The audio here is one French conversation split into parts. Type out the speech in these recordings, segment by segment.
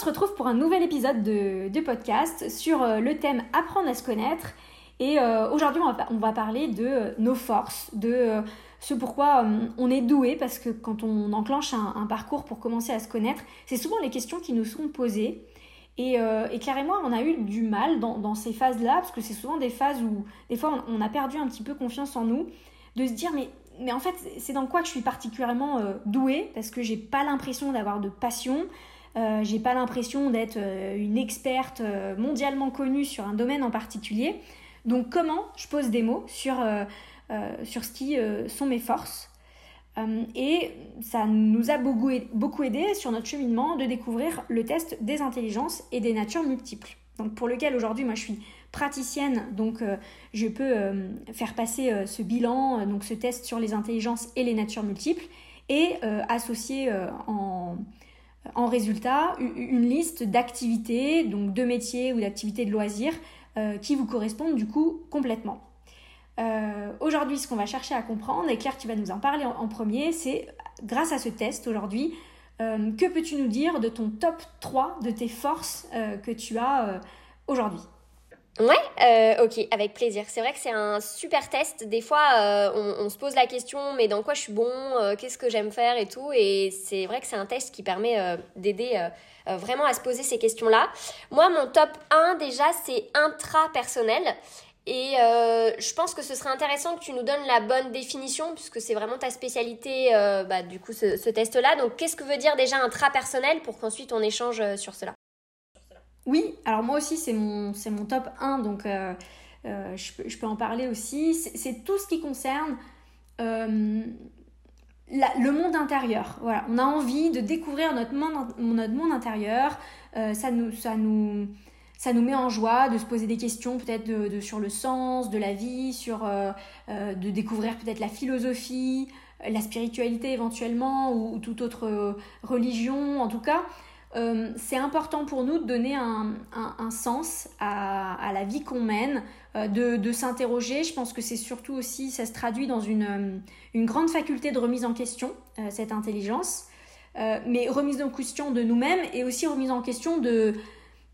se retrouve pour un nouvel épisode de, podcast sur euh, le thème Apprendre à se connaître. Et euh, aujourd'hui, on, va, parler de euh, nos forces, de ce pourquoi on est doué, parce que quand on enclenche un, parcours pour commencer à se connaître, c'est souvent les questions qui nous sont posées. Et, carrément, on a eu du mal dans, ces phases-là, parce que c'est souvent des phases où, des fois, on, a perdu un petit peu confiance en nous, de se dire, mais, mais en fait, c'est dans quoi que je suis particulièrement douée, parce que j'ai pas l'impression d'avoir de passion, euh, j'ai pas l'impression d'être euh, une experte euh, mondialement connue sur un domaine en particulier. Donc comment je pose des mots sur, sur ce qui sont mes forces? Et ça nous a beaucoup, aidé sur notre cheminement de découvrir le test des intelligences et des natures multiples. Donc pour lequel aujourd'hui moi je suis praticienne, donc je peux faire passer ce bilan, donc ce test sur les intelligences et les natures multiples, et associer en, en résultat une liste d'activités, donc de métiers ou d'activités de loisirs euh, qui vous correspondent du coup complètement. Euh, aujourd'hui, ce qu'on va chercher à comprendre, et Claire, tu vas nous en parler en, premier, c'est grâce à ce test aujourd'hui, euh, que peux-tu nous dire de ton top 3 de tes forces que tu as aujourd'hui? Ouais, euh, ok, avec plaisir. C'est vrai que c'est un super test. Des fois, euh, on, se pose la question, mais dans quoi je suis bon euh, Qu'est-ce que j'aime faire et tout Et c'est vrai que c'est un test qui permet d'aider vraiment à se poser ces questions-là. Moi, mon top 1, déjà, c'est intrapersonnel. Et je pense que ce serait intéressant que tu nous donnes la bonne définition, puisque c'est vraiment ta spécialité, bah, du coup, ce, ce test-là. Donc, qu'est-ce que veut dire déjà intrapersonnel pour qu'ensuite on échange sur cela? Oui, alors moi aussi c'est mon, top 1, donc euh, euh, je, peux, en parler aussi. C'est, tout ce qui concerne euh, le monde intérieur. On a envie de découvrir notre monde, intérieur. ça, nous, met en joie de se poser des questions peut-être sur le sens de la vie, sur, de découvrir peut-être la philosophie, la spiritualité éventuellement ou toute autre religion en tout cas. Euh, c'est important pour nous de donner un, sens à, la vie qu'on mène, euh, de, s'interroger. Je pense que c'est surtout aussi, ça se traduit dans une, euh, une grande faculté de remise en question, cette intelligence, mais remise en question de nous-mêmes et aussi remise en question de,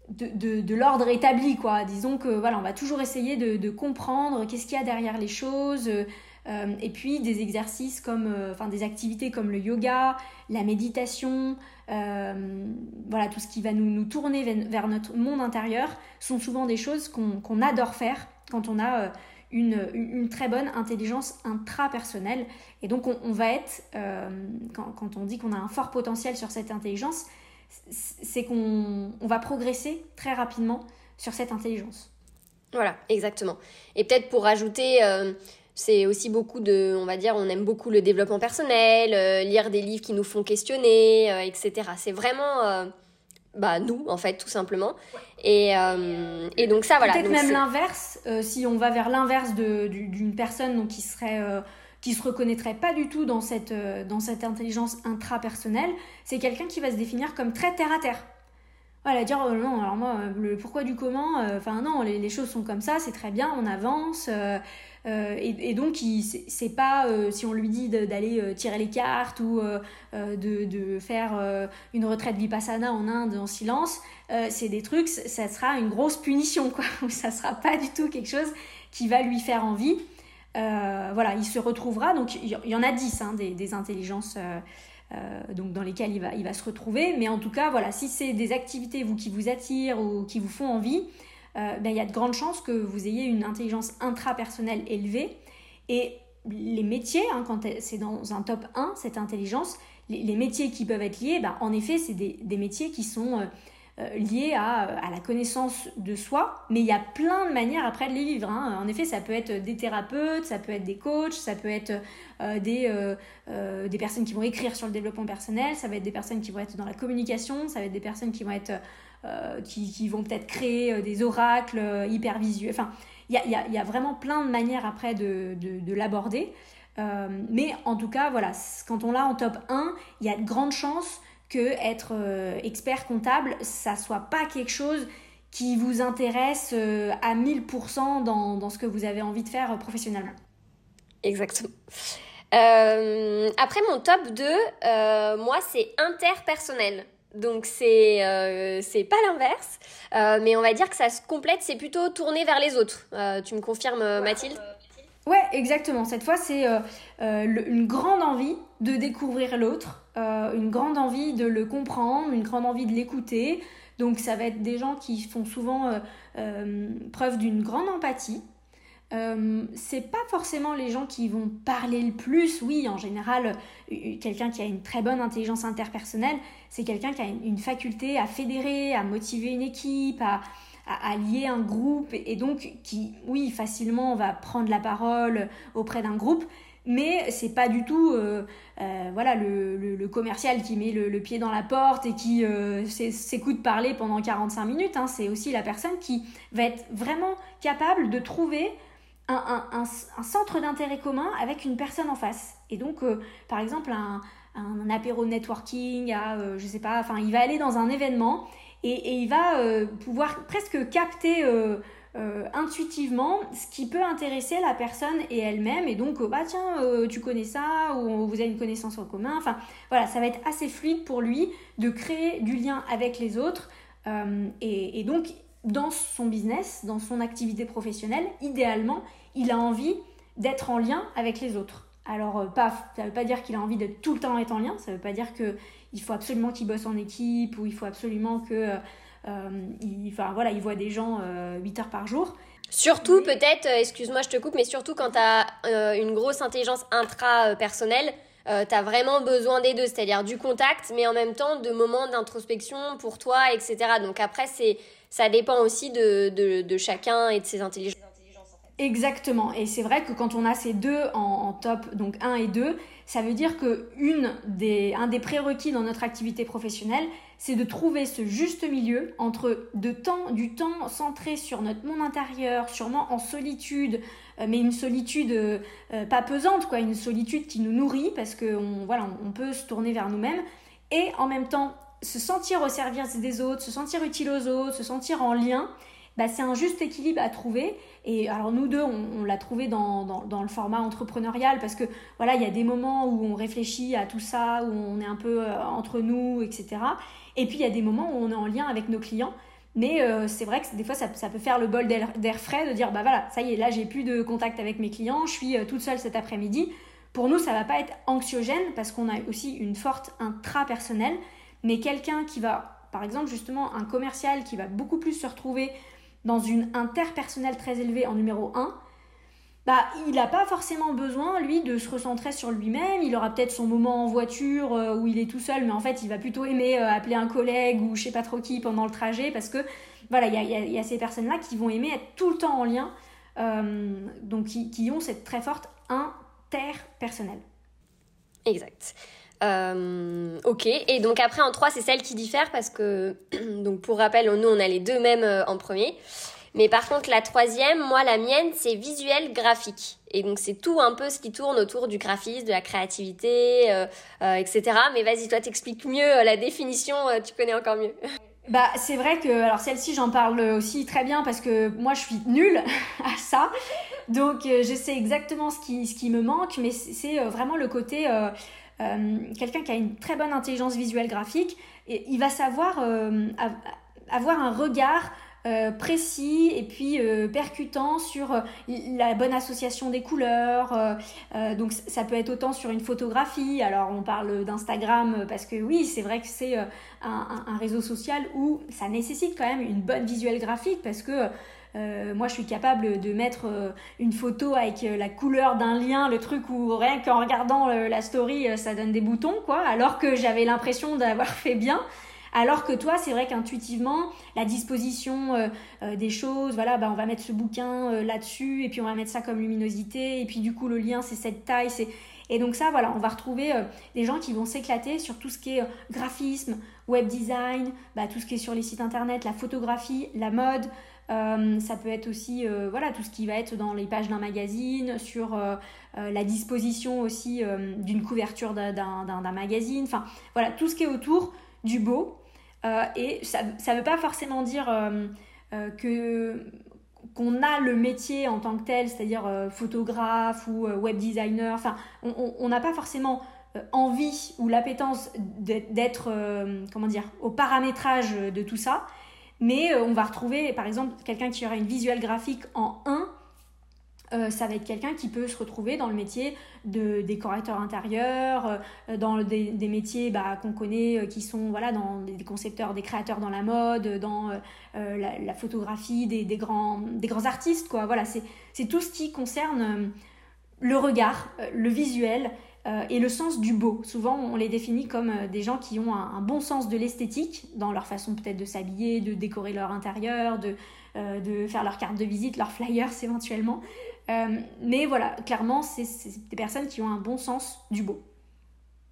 de, de, l'ordre établi. Quoi. Disons que voilà, on va toujours essayer de, comprendre qu'est-ce qu'il y a derrière les choses. Et puis des exercices comme, enfin des activités comme le yoga, la méditation, euh, voilà, tout ce qui va nous, nous tourner vers, notre monde intérieur sont souvent des choses qu'on adore faire quand on a euh, une, une, très bonne intelligence intrapersonnelle. Et donc on, va être, euh, quand, on dit qu'on a un fort potentiel sur cette intelligence, c'est qu'on on va progresser très rapidement sur cette intelligence. Voilà, exactement. Et peut-être pour ajouter, c'est aussi beaucoup de, on va dire, on aime beaucoup le développement personnel, euh, lire des livres qui nous font questionner, euh, etc. C'est vraiment, euh, bah, nous, en fait, tout simplement. Et, et donc ça, voilà. Peut-être même l'inverse, si on va vers l'inverse d'une personne donc, qui serait qui se reconnaîtrait pas du tout dans cette, dans cette intelligence intrapersonnelle, c'est quelqu'un qui va se définir comme très terre à terre. Voilà, dire non, alors moi, le pourquoi du comment, enfin non, les, les, choses sont comme ça, c'est très bien, on avance, euh, et, donc, c'est pas euh, si on lui dit d'aller euh, tirer les cartes ou de, faire une retraite vipassana en Inde en silence, c'est des trucs, ça sera une grosse punition, quoi. ça sera pas du tout quelque chose qui va lui faire envie. voilà, il se retrouvera. Donc, il y, en a 10 hein, des, intelligences. donc dans lesquelles il va, il va se retrouver. Mais en tout cas, voilà, si c'est des activités vous, qui vous attirent ou qui vous font envie, euh, ben, il y a de grandes chances que vous ayez une intelligence intrapersonnelle élevée. Et les métiers, hein, quand c'est dans un top 1, cette intelligence, les, métiers qui peuvent être liés, ben, en effet, c'est des, métiers qui sont euh, liées à, la connaissance de soi, mais il y a plein de manières après de les vivre. Hein. En effet, ça peut être des thérapeutes, ça peut être des coachs, ça peut être des, des personnes qui vont écrire sur le développement personnel, ça va être des personnes qui vont être dans la communication, ça va être des personnes qui vont être qui, vont peut-être créer des oracles hyper visuels. Enfin, il y a, vraiment plein de manières après de, de, de l'aborder. Euh, mais en tout cas, voilà, quand on l'a en top 1, il y a de grandes chances que être euh, expert comptable, ça soit pas quelque chose qui vous intéresse euh, à 1000% dans, dans, ce que vous avez envie de faire professionnellement. Exactement. après mon top 2, moi c'est interpersonnel. Donc c'est c'est pas l'inverse, mais on va dire que ça se complète, c'est plutôt tourné vers les autres. tu me confirmes Mathilde Ouais, exactement. Cette fois, c'est euh, euh, une grande envie de découvrir l'autre, euh, une grande envie de le comprendre, une grande envie de l'écouter. Donc, ça va être des gens qui font souvent preuve d'une grande empathie. C'est pas forcément les gens qui vont parler le plus. Oui, en général, quelqu'un qui a une très bonne intelligence interpersonnelle, c'est quelqu'un qui a une faculté à fédérer, à motiver une équipe, à, lier un groupe et donc qui, oui, facilement va prendre la parole auprès d'un groupe, mais c'est pas du tout euh, euh, voilà le, commercial qui met le, pied dans la porte et qui euh, s'écoute parler pendant 45 minutes. Hein. C'est aussi la personne qui va être vraiment capable de trouver un, un, centre d'intérêt commun avec une personne en face. Et donc, par exemple, un, un apéro networking, à, je sais pas, enfin, il va aller dans un événement et, il va euh, pouvoir presque capter euh, euh, intuitivement ce qui peut intéresser la personne et elle-même. Et donc, bah tiens, tu connais ça, ou vous avez une connaissance en commun. Enfin, voilà, ça va être assez fluide pour lui de créer du lien avec les autres. Et, donc, dans son business, dans son activité professionnelle, idéalement, il a envie d'être en lien avec les autres. Alors, pas, ça ne veut pas dire qu'il a envie de tout le temps être en lien, ça ne veut pas dire que il faut absolument qu'il bosse en équipe ou il faut absolument que euh, il, enfin, voilà, il voit des gens 8 euh, heures par jour. Surtout peut-être, euh, excuse-moi je te coupe, mais surtout quand tu as une grosse intelligence intra-personnelle, tu as vraiment besoin des deux, c'est-à-dire du contact, mais en même temps de moments d'introspection pour toi, etc. Donc après, c'est ça dépend aussi de, chacun et de ses intelligences. Exactement. Et c'est vrai que quand on a ces deux en, top, donc 1 et 2, ça veut dire que une des, un des prérequis dans notre activité professionnelle, c'est de trouver ce juste milieu entre de temps, du temps centré sur notre monde intérieur, sûrement en solitude, euh, mais une solitude euh, euh, pas pesante, quoi, une solitude qui nous nourrit parce qu'on voilà, on peut se tourner vers nous-mêmes, et en même temps se sentir au service des autres, se sentir utile aux autres, se sentir en lien bah, c'est un juste équilibre à trouver. Et alors nous deux, on, l'a trouvé dans, dans, le format entrepreneurial parce que voilà, il y a des moments où on réfléchit à tout ça, où on est un peu euh, entre nous, etc. Et puis il y a des moments où on est en lien avec nos clients. Mais euh, c'est vrai que des fois, ça, ça peut faire le bol d'air frais de dire, bah voilà, ça y est, là, j'ai plus de contact avec mes clients, je suis euh, toute seule cet après-midi. Pour nous, ça va pas être anxiogène parce qu'on a aussi une forte intra-personnelle. Mais quelqu'un qui va, par exemple, justement, un commercial qui va beaucoup plus se retrouver dans une interpersonnelle très élevée en numéro 1, bah, il n'a pas forcément besoin, lui, de se recentrer sur lui-même. Il aura peut-être son moment en voiture euh, où il est tout seul, mais en fait, il va plutôt aimer euh, appeler un collègue ou je sais pas trop qui pendant le trajet parce que, voilà, il y a, ces personnes-là qui vont aimer être tout le temps en lien, euh, donc qui, qui, ont cette très forte interpersonnelle. Exact. Euh, ok, et donc après en 3 c'est celle qui diffère parce que, donc pour rappel, nous on a les deux mêmes euh, en premier. Mais par contre la troisième, moi la mienne c'est visuel graphique. Et donc c'est tout un peu ce qui tourne autour du graphisme, de la créativité, euh, etc. Mais vas-y, toi t'expliques mieux la définition, tu connais encore mieux. Bah, c'est vrai que, alors celle-ci, j'en parle aussi très bien parce que moi, je suis nulle à ça. Donc, je sais exactement ce qui, ce qui me manque, mais c'est vraiment le côté quelqu'un qui a une très bonne intelligence visuelle graphique, il va savoir euh, avoir un regard euh, précis et puis percutant sur la bonne association des couleurs. donc ça peut être autant sur une photographie. Alors on parle d'Instagram parce que oui, c'est vrai que c'est un, réseau social où ça nécessite quand même une bonne visuelle graphique parce que euh, moi, je suis capable de mettre euh, une photo avec euh, la couleur d'un lien, le truc où rien qu'en regardant la story, ça donne des boutons, quoi, alors que j'avais l'impression d'avoir fait bien. Alors que toi, c'est vrai qu'intuitivement, la disposition des choses, voilà, bah, on va mettre ce bouquin là-dessus, et puis on va mettre ça comme luminosité, et puis du coup, le lien, c'est cette taille, c'est et donc ça, voilà, on va retrouver des gens qui vont s'éclater sur tout ce qui est graphisme, web design, bah, tout ce qui est sur les sites internet, la photographie, la mode. Euh, ça peut être aussi voilà tout ce qui va être dans les pages d'un magazine, sur la disposition aussi d'une couverture d'un magazine. Enfin voilà tout ce qui est autour du beau. et ça ne veut pas forcément dire que qu'on a le métier en tant que tel, c'est-à-dire euh, photographe ou euh, web designer, enfin, on n'a pas forcément euh, envie ou l'appétence d'être, comment dire, au paramétrage de tout ça, mais on va retrouver, par exemple, quelqu'un qui aura une visuelle graphique en 1 euh, ça va être quelqu'un qui peut se retrouver dans le métier de décorateur intérieur, euh, dans des, métiers bah, qu'on connaît euh, qui sont voilà, dans des concepteurs, des créateurs dans la mode, dans la, photographie, des, grands, artistes. Voilà, c'est tout ce qui concerne le regard, le visuel et le sens du beau. Souvent, on les définit comme des gens qui ont un, un bon sens de l'esthétique dans leur façon peut-être de s'habiller, de décorer leur intérieur, de, de faire leur carte de visite, leurs flyers éventuellement. Euh, mais voilà, clairement, c'est des personnes qui ont un bon sens du beau.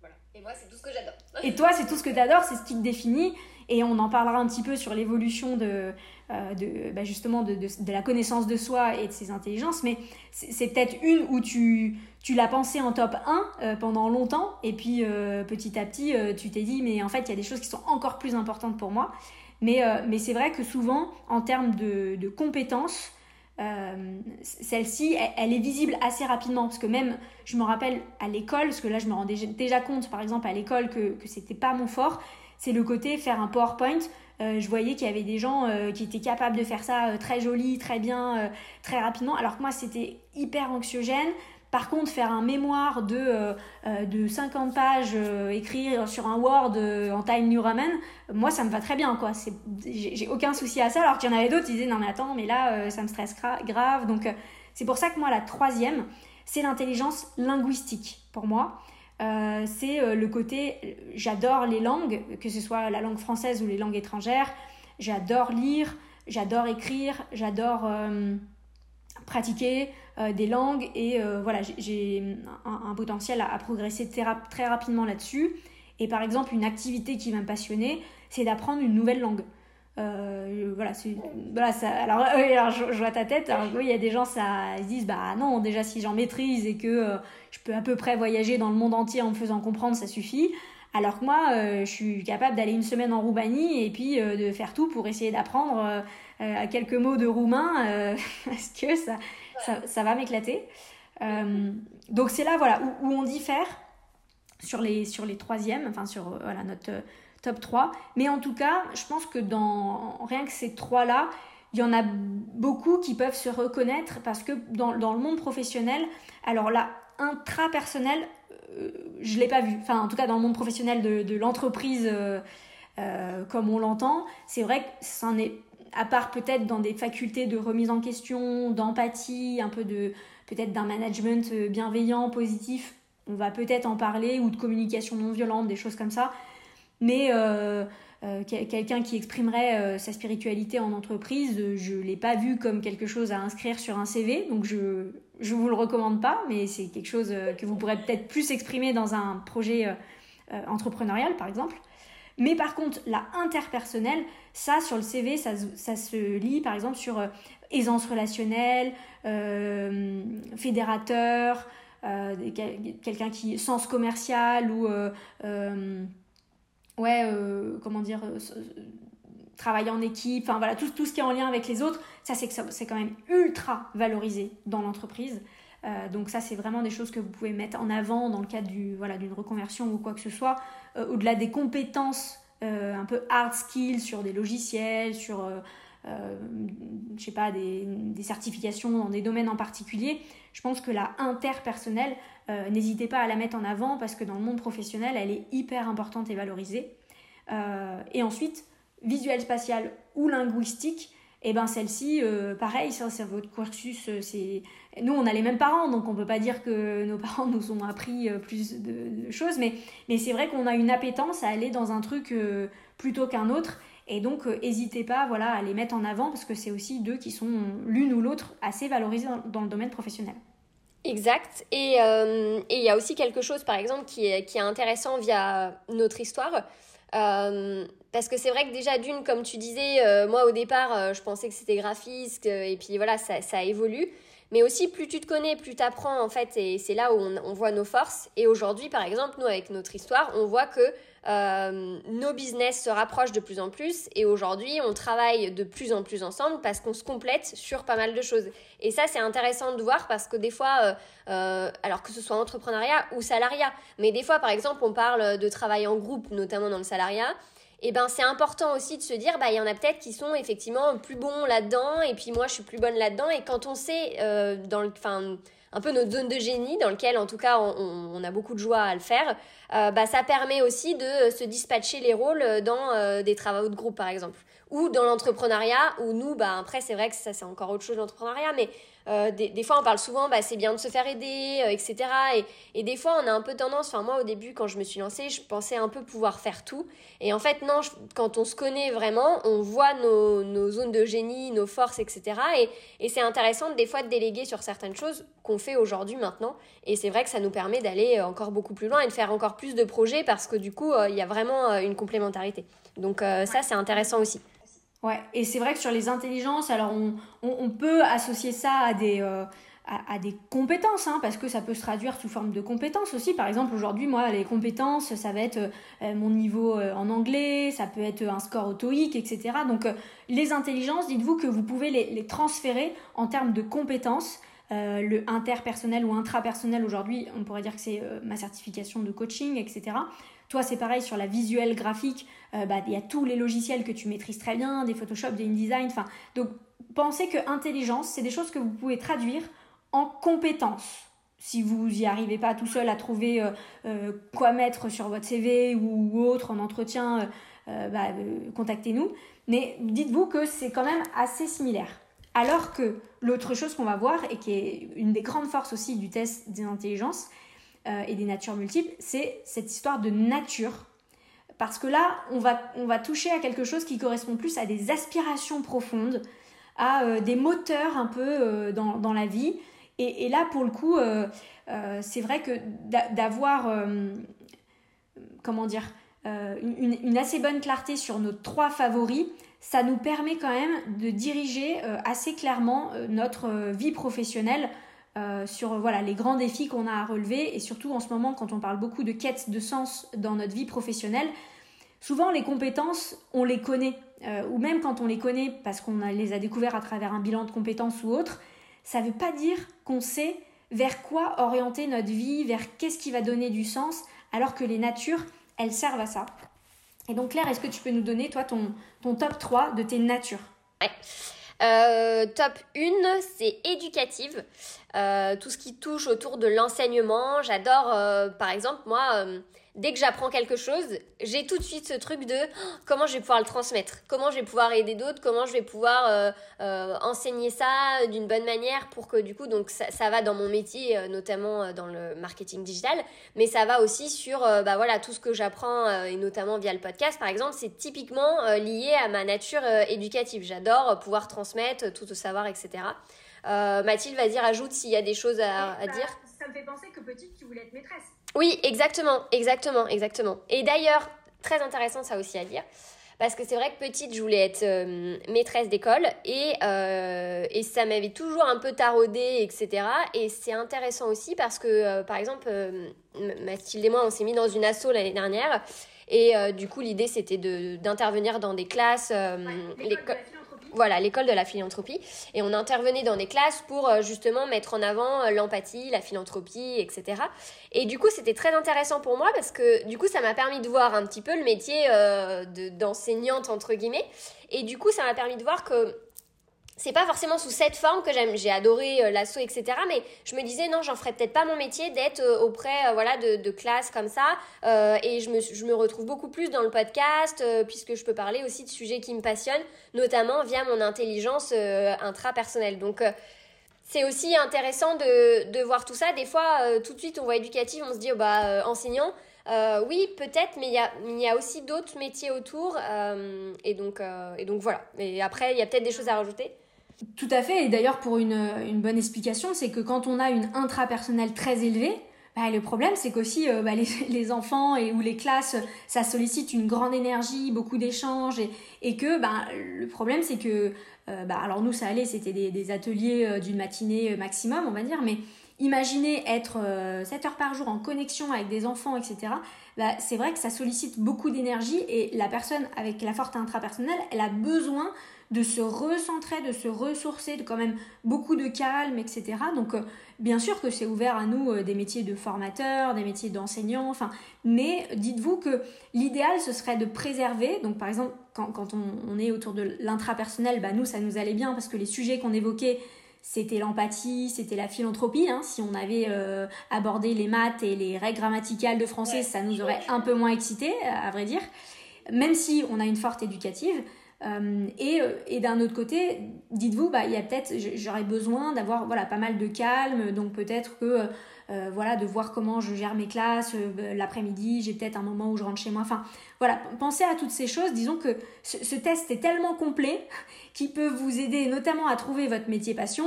Voilà. Et moi, c'est tout ce que j'adore. Et toi, c'est tout ce que tu adores, c'est ce qui te définit. Et on en parlera un petit peu sur l'évolution de, euh, de bah, justement de, de, la connaissance de soi et de ses intelligences. Mais c'est peut-être une où tu, tu l'as pensé en top 1 euh, pendant longtemps. Et puis petit à petit, tu t'es dit, mais en fait, il y a des choses qui sont encore plus importantes pour moi. Mais, mais c'est vrai que souvent, en termes de, de compétences, euh, celle-ci, elle, est visible assez rapidement. Parce que même, je me rappelle à l'école, parce que là, je me rendais déjà compte, par exemple, à l'école, que, que c'était pas mon fort, c'est le côté faire un PowerPoint. Euh, je voyais qu'il y avait des gens euh, qui étaient capables de faire ça très joli, très bien, très rapidement, alors que moi, c'était hyper anxiogène. Par contre, faire un mémoire de, euh, euh, de 50 pages, euh, écrire sur un Word en Time New Roman, moi ça me va très bien. J'ai aucun souci à ça. Alors qu'il y en avait d'autres qui disaient non mais attends, mais là ça me stresse grave. Donc c'est pour ça que moi la troisième, c'est l'intelligence linguistique pour moi. C'est le côté, j'adore les langues, que ce soit la langue française ou les langues étrangères. J'adore lire, j'adore écrire, j'adore pratiquer euh, des langues et euh, voilà, j'ai un, potentiel à, progresser très, rapidement là-dessus. Et par exemple, une activité qui va me passionner, c'est d'apprendre une nouvelle langue. Euh, voilà, voilà ça, alors, je, vois ta tête. Alors, oui, il y a des gens, ça, ils se disent, bah non, déjà si j'en maîtrise et que je peux à peu près voyager dans le monde entier en me faisant comprendre, ça suffit. Alors que moi, je suis capable d'aller une semaine en Roumanie et puis de faire tout pour essayer d'apprendre quelques mots de roumain, parce que ça, ça, va m'éclater. Euh, donc c'est là voilà, où, on diffère sur les, sur les troisièmes, enfin sur euh, voilà, notre euh, top 3. Mais en tout cas, je pense que dans rien que ces trois-là, il y en a beaucoup qui peuvent se reconnaître parce que dans, dans le monde professionnel, alors là, intrapersonnel, je ne l'ai pas vu. Enfin, en tout cas, dans le monde professionnel de, de l'entreprise, comme on l'entend, c'est vrai que ça en est à part peut-être dans des facultés de remise en question, d'empathie, un peu de peut-être d'un management euh, bienveillant, positif, on va peut-être en parler, ou de communication non violente, des choses comme ça. Mais euh, euh, quelqu'un qui exprimerait sa spiritualité en entreprise, je ne l'ai pas vu comme quelque chose à inscrire sur un CV, donc je ne vous le recommande pas, mais c'est quelque chose que vous pourrez peut-être plus exprimer dans un projet entrepreneurial, par exemple. Mais par contre, la interpersonnelle, ça, sur le CV, ça, se lit par exemple sur euh, aisance relationnelle, euh, fédérateur, euh, quelqu'un qui sens commercial ou ouais, comment dire, travailler en équipe, enfin voilà, tout, tout, ce qui est en lien avec les autres, ça c'est quand même ultra valorisé dans l'entreprise. donc ça, c'est vraiment des choses que vous pouvez mettre en avant dans le cadre du, voilà, d'une reconversion ou quoi que ce soit. au-delà des compétences euh, un peu hard skills sur des logiciels, sur euh, euh, je sais pas, des, des, certifications dans des domaines en particulier, je pense que la interpersonnelle, n'hésitez pas à la mettre en avant parce que dans le monde professionnel, elle est hyper importante et valorisée. et ensuite, visuel spatial ou linguistique, eh ben celle-ci, pareil, ça, c'est votre cursus, c'est nous, on a les mêmes parents, donc on peut pas dire que nos parents nous ont appris plus de, choses, mais, mais c'est vrai qu'on a une appétence à aller dans un truc plutôt qu'un autre. Et donc, n'hésitez pas voilà, à les mettre en avant parce que c'est aussi deux qui sont l'une ou l'autre assez valorisés dans, le domaine professionnel. Exact. Et il y a aussi quelque chose, par exemple, qui est, qui est intéressant via notre histoire. Euh, parce que c'est vrai que déjà d'une, comme tu disais, euh, moi au départ, euh, je pensais que c'était graphiste, et puis voilà, ça, ça, évolue. Mais aussi, plus tu te connais, plus tu apprends, en fait, et c'est là où on, on, voit nos forces. Et aujourd'hui, par exemple, nous, avec notre histoire, on voit que euh, nos business se rapprochent de plus en plus et aujourd'hui on travaille de plus en plus ensemble parce qu'on se complète sur pas mal de choses. Et ça c'est intéressant de voir parce que des fois, euh, euh, alors que ce soit entrepreneuriat ou salariat, mais des fois par exemple on parle de travail en groupe, notamment dans le salariat. Et eh ben c'est important aussi de se dire bah il y en a peut-être qui sont effectivement plus bons là-dedans et puis moi je suis plus bonne là-dedans et quand on sait dans le enfin un peu notre zone de génie dans lequel en tout cas on, a beaucoup de joie à le faire, euh, bah, ça permet aussi de se dispatcher les rôles dans euh, des travaux de groupe par exemple. Ou dans l'entrepreneuriat où nous bah après c'est vrai que ça c'est encore autre chose l'entrepreneuriat mais euh, des, fois, on parle souvent, bah, c'est bien de se faire aider, euh, etc. Et, et, des fois, on a un peu tendance, enfin moi au début, quand je me suis lancée, je pensais un peu pouvoir faire tout. Et en fait, non, quand on se connaît vraiment, on voit nos, nos, zones de génie, nos forces, etc. Et, et c'est intéressant des fois de déléguer sur certaines choses qu'on fait aujourd'hui maintenant. Et c'est vrai que ça nous permet d'aller euh, encore beaucoup plus loin et de faire encore plus de projets parce que du coup, il y a vraiment une complémentarité. Donc ça, c'est intéressant aussi. Ouais, et c'est vrai que sur les intelligences, alors on, peut associer ça à des, euh, compétences, hein, parce que ça peut se traduire sous forme de compétences aussi. Par exemple, aujourd'hui, moi, les compétences, ça va être euh, mon niveau euh, en anglais, ça peut être un score autoïque, etc. Donc, les intelligences, dites-vous que vous pouvez les, transférer en termes de compétences. le interpersonnel ou intrapersonnel, aujourd'hui, on pourrait dire que c'est ma certification de coaching, etc. Toi, c'est pareil sur la visuelle graphique. Euh, bah, il y a tous les logiciels que tu maîtrises très bien, des Photoshop, des InDesign. Enfin, donc, pensez que intelligence, c'est des choses que vous pouvez traduire en compétences. Si vous n'y arrivez pas tout seul à trouver euh, euh, quoi mettre sur votre CV ou, autre en entretien, bah, contactez-nous. Mais dites-vous que c'est quand même assez similaire. Alors que l'autre chose qu'on va voir, et qui est une des grandes forces aussi du test d'intelligence, euh, et des natures multiples, c'est cette histoire de nature. Parce que là, on va, on va toucher à quelque chose qui correspond plus à des aspirations profondes, à euh, des moteurs un peu euh, dans, dans, la vie. Et, là, pour le coup, c'est vrai que d'avoir, comment dire, une, assez bonne clarté sur nos trois favoris, ça nous permet quand même de diriger assez clairement notre vie professionnelle euh, sur voilà les grands défis qu'on a à relever. Et surtout en ce moment quand on parle beaucoup de quête de sens dans notre vie professionnelle souvent les compétences on les connaît. Euh, ou même quand on les connaît parce qu'on les a découvertes à travers un bilan de compétences ou autre ça ne veut pas dire qu'on sait vers quoi orienter notre vie vers qu'est-ce qui va donner du sens alors que les natures elles servent à ça. Et donc Claire est-ce que tu peux nous donner toi ton, ton top 3 de tes natures? Euh, top 1, c'est éducative. Euh, tout ce qui touche autour de l'enseignement. J'adore, euh, par exemple, moi, dès que j'apprends quelque chose, j'ai tout de suite ce truc de oh, comment je vais pouvoir le transmettre, comment je vais pouvoir aider d'autres, comment je vais pouvoir euh, euh, enseigner ça d'une bonne manière pour que du coup, donc ça, va dans mon métier, euh, notamment dans le marketing digital, mais ça va aussi sur bah voilà tout ce que j'apprends et notamment via le podcast par exemple, c'est typiquement lié à ma nature éducative. J'adore pouvoir transmettre tout ce savoir, etc. Mathilde, vas-y, rajoute s'il y a des choses à, à dire. Ça me fait penser que petite, tu voulais être maîtresse. Oui, exactement, exactement, exactement. Et d'ailleurs, très intéressant ça aussi à dire. Parce que c'est vrai que petite, je voulais être euh, maîtresse d'école et, euh, et ça m'avait toujours un peu taraudé, etc. Et c'est intéressant aussi parce que, euh, par exemple, Mathilde et moi, on s'est mis dans une asso l'année dernière. Et du coup, l'idée, c'était d'intervenir dans des classes. Voilà, l'école de la philanthropie. Et on intervenait dans des classes pour euh, justement mettre en avant euh, l'empathie, la philanthropie, etc. Et du coup, c'était très intéressant pour moi parce que du coup, ça m'a permis de voir un petit peu le métier euh, d'enseignante, entre guillemets. Et du coup, ça m'a permis de voir que c'est pas forcément sous cette forme que j'aime. J'ai adoré euh, l'assaut, etc. Mais je me disais, non, j'en ferais peut-être pas mon métier d'être euh, auprès euh, voilà, de, de classes comme ça. et je me, je me retrouve beaucoup plus dans le podcast, puisque je peux parler aussi de sujets qui me passionnent, notamment via mon intelligence intrapersonnelle. Donc, c'est aussi intéressant de, de, voir tout ça. Des fois, tout de suite, on voit éducative, on se dit, oh, bah, enseignant. oui, peut-être, mais il y a, y a aussi d'autres métiers autour. et, donc, et donc, voilà. Et après, il y a peut-être des choses à rajouter. Tout à fait. Et d'ailleurs, pour une, bonne explication, c'est que quand on a une intrapersonnelle très élevée, bah, le problème, c'est qu'aussi euh, bah, les, enfants et, ou les classes, ça sollicite une grande énergie, beaucoup d'échanges, et, que bah, le problème, c'est que, euh, alors nous, ça allait, c'était des, ateliers euh, d'une matinée maximum, on va dire, mais imaginez être 7 heures par jour en connexion avec des enfants, etc. C'est vrai que ça sollicite beaucoup d'énergie et la personne avec la forte intrapersonnelle, elle a besoin de se recentrer, de se ressourcer, de quand même beaucoup de calme, etc. Donc, euh, bien sûr que c'est ouvert à nous euh, des métiers de formateurs, des métiers d'enseignants, enfin, mais dites-vous que l'idéal, ce serait de préserver, donc par exemple, quand, on, est autour de l'intrapersonnel, bah, nous, ça nous allait bien parce que les sujets qu'on évoquait, c'était l'empathie, c'était la philanthropie. Hein. Si on avait euh, abordé les maths et les règles grammaticales de français, ça nous aurait un peu moins excité, à vrai dire. Même si on a une forte éducative, euh, et, euh, et d'un autre côté, dites-vous, bah, il y a peut-être, j'aurais besoin d'avoir voilà, pas mal de calme, donc peut-être que, euh, voilà, de voir comment je gère mes classes l'après-midi, j'ai peut-être un moment où je rentre chez moi. Enfin, voilà, pensez à toutes ces choses. Disons que ce, test est tellement complet qu'il peut vous aider notamment à trouver votre métier passion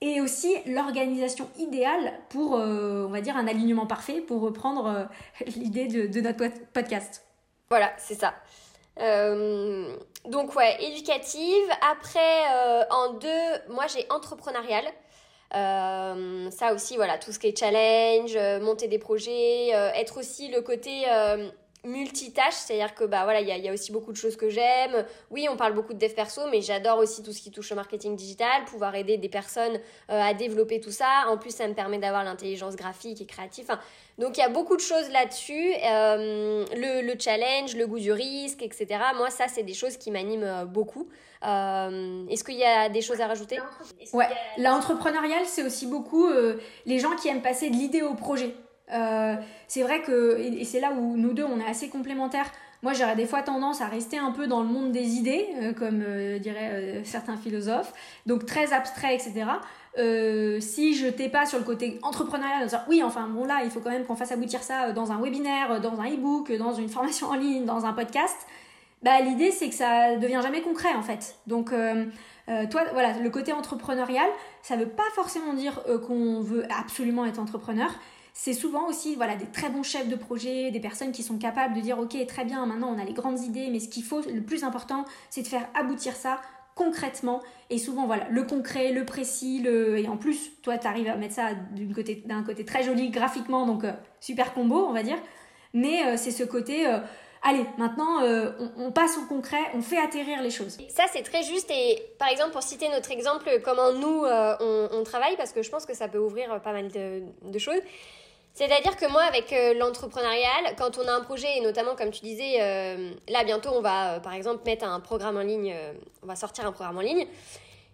et aussi l'organisation idéale pour, on va dire, un alignement parfait pour reprendre l'idée de, notre podcast. Voilà, c'est ça. Euh, donc ouais, éducative. Après, euh, en deux, moi j'ai entrepreneurial. Euh, ça aussi, voilà, tout ce qui est challenge, monter des projets, être aussi le côté multitâche, c'est-à-dire que bah voilà, il y a, aussi beaucoup de choses que j'aime. Oui, on parle beaucoup de dev perso, mais j'adore aussi tout ce qui touche au marketing digital, pouvoir aider des personnes euh, à développer tout ça. En plus, ça me permet d'avoir l'intelligence graphique et créative. donc il y a beaucoup de choses là-dessus. Euh, le, challenge, le goût du risque, etc. Moi, ça, c'est des choses qui m'animent euh, beaucoup. Est-ce qu'il y a des choses à rajouter? Ouais, l'entrepreneurial, c'est aussi beaucoup les gens qui aiment passer de l'idée au projet. Euh, c'est vrai que, et c'est là où nous deux, on est assez complémentaires. Moi, j'aurais des fois tendance à rester un peu dans le monde des idées, euh, comme euh, diraient certains philosophes, donc très abstrait, etc. si je t'ai pas sur le côté entrepreneurial, dire oui, enfin bon là, il faut quand même qu'on fasse aboutir ça dans un webinaire, dans un e-book, dans une formation en ligne, dans un podcast. Bah l'idée c'est que ça devient jamais concret en fait. Donc toi, voilà, le côté entrepreneurial, ça veut pas forcément dire qu'on veut absolument être entrepreneur c'est souvent aussi voilà, des très bons chefs de projet, des personnes qui sont capables de dire ok très bien maintenant on a les grandes idées mais ce qu'il faut le plus important c'est de faire aboutir ça concrètement et souvent voilà le concret le précis le et en plus toi tu arrives à mettre ça d'un côté côté très joli graphiquement donc euh, super combo on va dire mais euh, c'est ce côté euh, allez, maintenant, on, passe au concret, on fait atterrir les choses. Ça, c'est très juste. Et par exemple, pour citer notre exemple, comment nous, on, travaille, parce que je pense que ça peut ouvrir pas mal de choses. C'est-à-dire que moi, avec euh, l'entrepreneurial, quand on a un projet, et notamment comme tu disais, euh, là bientôt on va euh, par exemple mettre un programme en ligne, on va sortir un programme en ligne,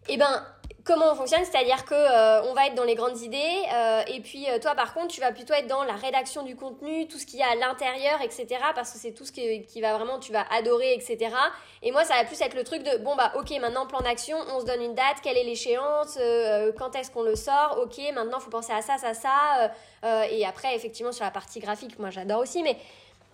eh ben comment on fonctionne, c'est-à-dire que euh, on va être dans les grandes idées, euh, et puis euh, toi par contre tu vas plutôt être dans la rédaction du contenu, tout ce qu'il y a à l'intérieur, etc. Parce que c'est tout ce qui, qui, va vraiment, tu vas adorer, etc. Et moi ça va plus être le truc de bon bah ok maintenant plan d'action, on se donne une date, quelle est l'échéance, quand est-ce qu'on le sort, ok maintenant faut penser à ça, ça, ça. et après effectivement sur la partie graphique, moi j'adore aussi, mais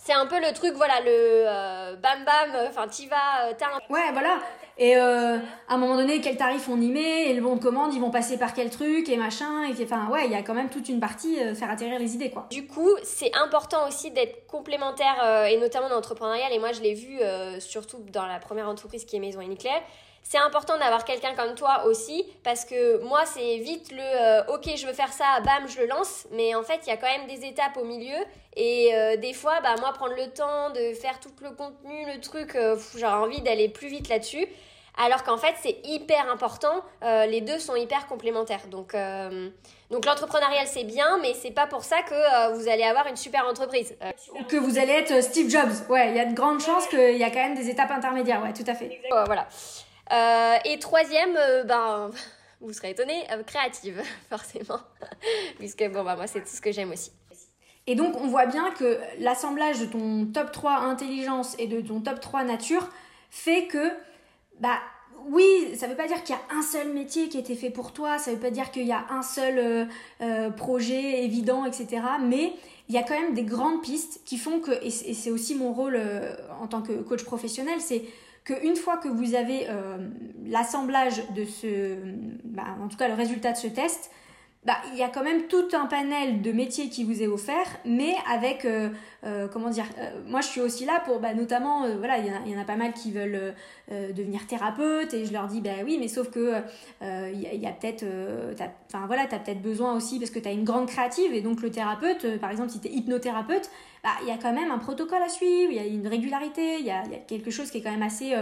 c'est un peu le truc, voilà, le bam bam, enfin t'y vas, t'as un... Ouais, voilà. Et euh, à un moment donné, quel tarif on y met, et le bon de commande, ils vont passer par quel truc, et machin, et enfin, ouais, il y a quand même toute une partie euh, faire atterrir les idées, quoi. Du coup, c'est important aussi d'être complémentaire, euh, et notamment dans l'entrepreneuriat, et moi je l'ai vu surtout dans la première entreprise qui est Maison Uniclair, c'est important d'avoir quelqu'un comme toi aussi parce que moi c'est vite le ok je veux faire ça bam je le lance mais en fait il y a quand même des étapes au milieu et des fois bah moi prendre le temps de faire tout le contenu le truc j'aurais envie d'aller plus vite là-dessus alors qu'en fait c'est hyper important, euh, les deux sont hyper complémentaires. Donc, euh, donc l'entrepreneurial c'est bien, mais c'est pas pour ça que euh, vous allez avoir une super entreprise. que vous allez être Steve Jobs. Ouais, il y a de grandes chances qu'il y a quand même des étapes intermédiaires. Ouais, tout à fait. voilà. Et troisième, ben vous serez étonné, créative forcément, puisque bon bah moi c'est tout ce que j'aime aussi. Et donc on voit bien que l'assemblage de ton top 3 intelligence et de ton top 3 nature fait que bah, oui, ça veut pas dire qu'il y a un seul métier qui a été fait pour toi, ça veut pas dire qu'il y a un seul projet évident, etc. Mais il y a quand même des grandes pistes qui font que, et c'est aussi mon rôle en tant que coach professionnel, c'est qu'une fois que vous avez l'assemblage de ce, bah, en tout cas le résultat de ce test, bah, il y a quand même tout un panel de métiers qui vous est offert, mais avec, euh, euh, comment dire, euh, moi je suis aussi là pour, bah, notamment, voilà, il y, en a pas mal qui veulent devenir thérapeute, et je leur dis, bah oui, mais sauf que il y a, peut-être, enfin voilà, tu as peut-être besoin aussi, parce que tu as une grande créative, et donc le thérapeute, par exemple, si tu es hypnothérapeute, bah, il y a quand même un protocole à suivre, il y a une régularité, il y a, quelque chose qui est quand même assez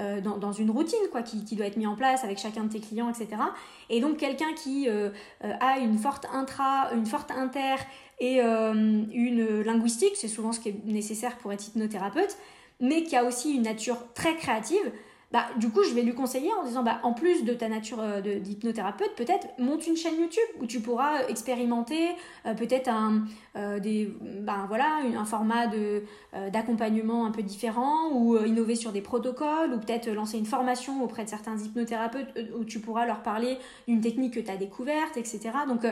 euh, dans, une routine quoi, qui, qui, doit être mis en place avec chacun de tes clients, etc. Et donc quelqu'un qui euh, euh, a une forte intra, une forte inter et une linguistique, c'est souvent ce qui est nécessaire pour être hypnothérapeute, mais qui a aussi une nature très créative, bah, du coup, je vais lui conseiller en disant, bah, en plus de ta nature euh, d'hypnothérapeute, peut-être monte une chaîne YouTube où tu pourras expérimenter euh, peut-être un, euh, ben, voilà, un format d'accompagnement un peu différent ou innover sur des protocoles ou peut-être lancer une formation auprès de certains hypnothérapeutes où tu pourras leur parler d'une technique que tu as découverte, etc. Donc,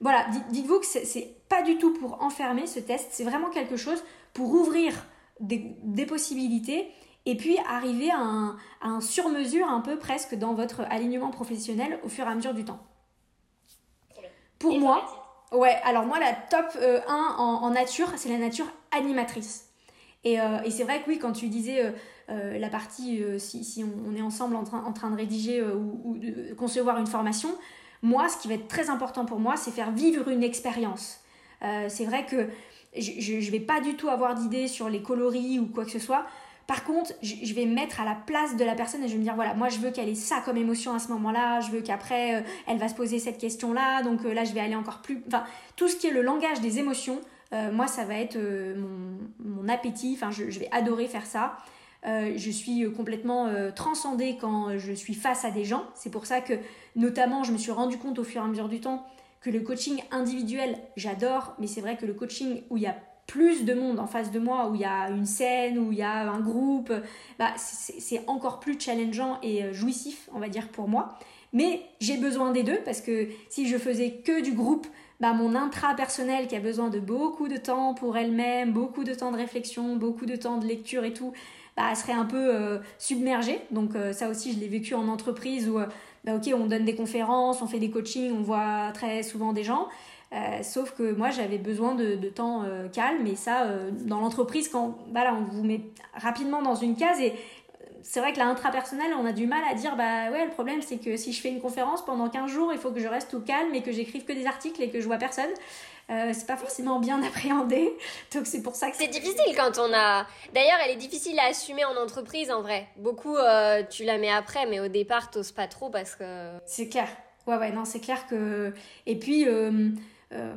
voilà, dites-vous que c'est pas du tout pour enfermer ce test, c'est vraiment quelque chose pour ouvrir des, possibilités et puis arriver à un, un sur-mesure un peu presque dans votre alignement professionnel au fur et à mesure du temps. Pour moi, ouais, alors moi la top 1 euh, en, nature, c'est la nature animatrice. Et, euh, et c'est vrai que oui, quand tu disais euh, la partie, si, on, est ensemble en train, en train de rédiger ou, ou, de concevoir une formation, moi, ce qui va être très important pour moi, c'est faire vivre une expérience. C'est vrai que je ne vais pas du tout avoir d'idée sur les coloris ou quoi que ce soit. Par contre, je vais me mettre à la place de la personne et je vais me dire, voilà, moi je veux qu'elle ait ça comme émotion à ce moment-là, je veux qu'après, euh, elle va se poser cette question-là, donc euh, là je vais aller encore plus... Enfin, tout ce qui est le langage des émotions, euh, moi ça va être mon, appétit, enfin je, vais adorer faire ça. je suis complètement transcendée quand je suis face à des gens. C'est pour ça que, notamment, je me suis rendu compte au fur et à mesure du temps que le coaching individuel, j'adore, mais c'est vrai que le coaching où il y a plus de monde en face de moi, où il y a une scène, où il y a un groupe, bah, c'est encore plus challengeant et euh, jouissif, on va dire, pour moi. Mais j'ai besoin des deux parce que si je faisais que du groupe, bah, mon intra-personnel qui a besoin de beaucoup de temps pour elle-même, beaucoup de temps de réflexion, beaucoup de temps de lecture et tout, bah, serait un peu euh, submergée. Donc euh, ça aussi, je l'ai vécu en entreprise où, bah, ok, on donne des conférences, on fait des coachings, on voit très souvent des gens. Euh, sauf que moi j'avais besoin de, temps euh, calme. Et ça euh, dans l'entreprise quand voilà, on vous met rapidement dans une case. Et c'est vrai que l'intrapersonnel on a du mal à dire bah ouais le problème c'est que si je fais une conférence pendant 15 jours il faut que je reste tout calme et que j'écrive que des articles et que je vois personne c'est pas forcément bien appréhendé donc c'est pour ça que c'est difficile quand on a d'ailleurs elle est difficile à assumer en entreprise en vrai beaucoup tu la mets après mais au départ t'oses pas trop parce que c'est clair ouais ouais non c'est clair que et puis euh,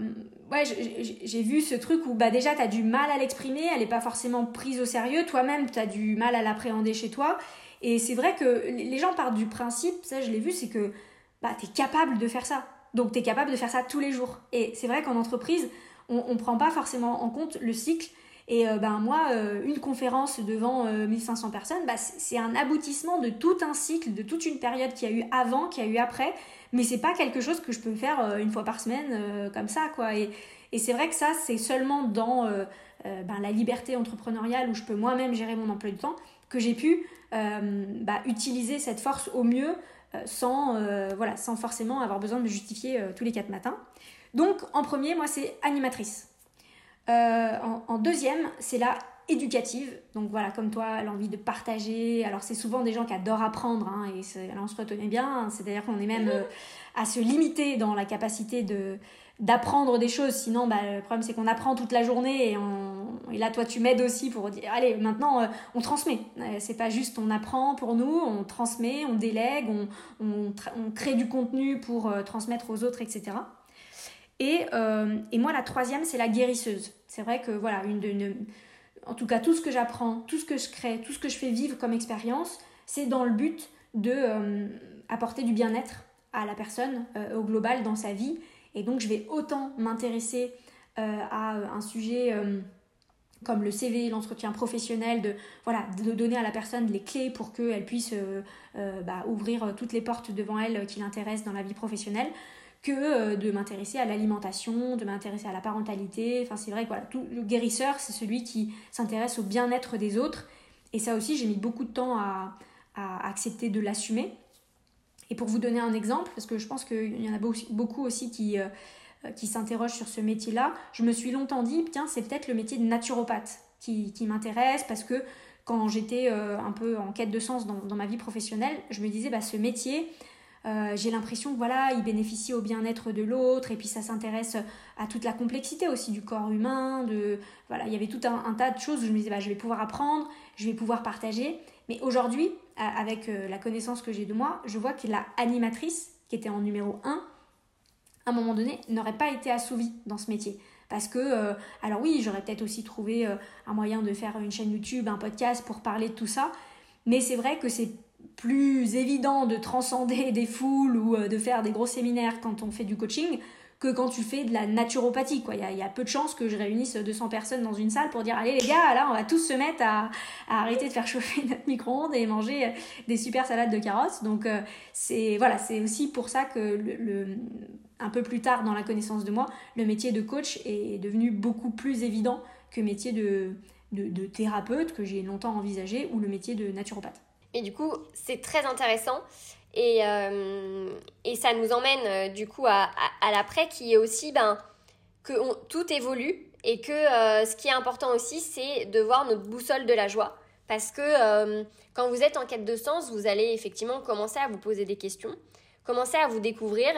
ouais, j'ai vu ce truc où bah, déjà tu as du mal à l'exprimer, elle n'est pas forcément prise au sérieux, toi-même tu as du mal à l'appréhender chez toi. Et c'est vrai que les gens partent du principe, ça je l'ai vu, c'est que bah, tu es capable de faire ça. Donc tu es capable de faire ça tous les jours. Et c'est vrai qu'en entreprise, on ne prend pas forcément en compte le cycle. Et euh, ben moi, euh, une conférence devant 1500 personnes, bah, c'est un aboutissement de tout un cycle, de toute une période qu'il y a eu avant, qu'il y a eu après mais c'est pas quelque chose que je peux faire euh, une fois par semaine euh, comme ça quoi et, c'est vrai que ça c'est seulement dans euh, ben, la liberté entrepreneuriale où je peux moi-même gérer mon emploi du temps que j'ai pu bah, utiliser cette force au mieux sans, voilà, sans forcément avoir besoin de me justifier tous les quatre matins. Donc en premier, moi c'est animatrice. En, en, deuxième, c'est la éducative. Donc voilà, comme toi, l'envie de partager. Alors c'est souvent des gens qui adorent apprendre, hein, et là on se retenait bien. Hein. C'est-à-dire qu'on est même euh, à se limiter dans la capacité de d'apprendre des choses. Sinon, bah, le problème c'est qu'on apprend toute la journée et, on... et là toi tu m'aides aussi pour dire allez maintenant euh, on transmet. Euh, c'est pas juste on apprend pour nous, on transmet, on délègue, on, on, crée du contenu pour transmettre aux autres, etc. Et, et moi la troisième c'est la guérisseuse. C'est vrai que voilà une, en tout cas tout ce que j'apprends, tout ce que je crée, tout ce que je fais vivre comme expérience, c'est dans le but de euh, apporter du bien-être à la personne euh, au global dans sa vie. Et donc je vais autant m'intéresser euh, à un sujet comme le CV, l'entretien professionnel, de, voilà, de donner à la personne les clés pour qu'elle puisse euh, euh, bah, ouvrir toutes les portes devant elle qui l'intéressent dans la vie professionnelle, que euh, de m'intéresser à l'alimentation, de m'intéresser à la parentalité. Enfin, c'est vrai que le guérisseur, c'est celui qui s'intéresse au bien-être des autres. Et ça aussi, j'ai mis beaucoup de temps à, accepter de l'assumer. Et pour vous donner un exemple, parce que je pense qu'il y en a beaucoup aussi qui euh, qui s'interrogent sur ce métier-là, je me suis longtemps dit, tiens, c'est peut-être le métier de naturopathe qui, qui m'intéresse parce que quand j'étais euh, un peu en quête de sens dans, dans, ma vie professionnelle, je me disais, bah, ce métier, euh, j'ai l'impression que voilà, il bénéficie au bien-être de l'autre et puis ça s'intéresse à toute la complexité aussi du corps humain. De voilà, il y avait tout un, tas de choses où je me disais bah, je vais pouvoir apprendre, je vais pouvoir partager. Mais aujourd'hui, avec la connaissance que j'ai de moi, je vois que la animatrice qui était en numéro 1, à un moment donné, n'aurait pas été assouvi dans ce métier. Parce que, euh, alors oui, j'aurais peut-être aussi trouvé euh, un moyen de faire une chaîne YouTube, un podcast pour parler de tout ça, mais c'est vrai que c'est plus évident de transcender des foules ou euh, de faire des gros séminaires quand on fait du coaching que quand tu fais de la naturopathie. Il y a peu de chances que je réunisse 200 personnes dans une salle pour dire allez les gars, là on va tous se mettre à, arrêter de faire chauffer notre micro-ondes et manger des super salades de carottes. Donc c'est voilà, c'est aussi pour ça que le, un peu plus tard dans la connaissance de moi, le métier de coach est devenu beaucoup plus évident que métier de, de, thérapeute que j'ai longtemps envisagé ou le métier de naturopathe. Et du coup, c'est très intéressant. Et, euh, et, ça nous emmène euh, du coup à, à, l'après qui est aussi ben, que tout évolue et que euh, ce qui est important aussi, c'est de voir notre boussole de la joie. Parce que quand vous êtes en quête de sens, vous allez effectivement commencer à vous poser des questions, commencer à vous découvrir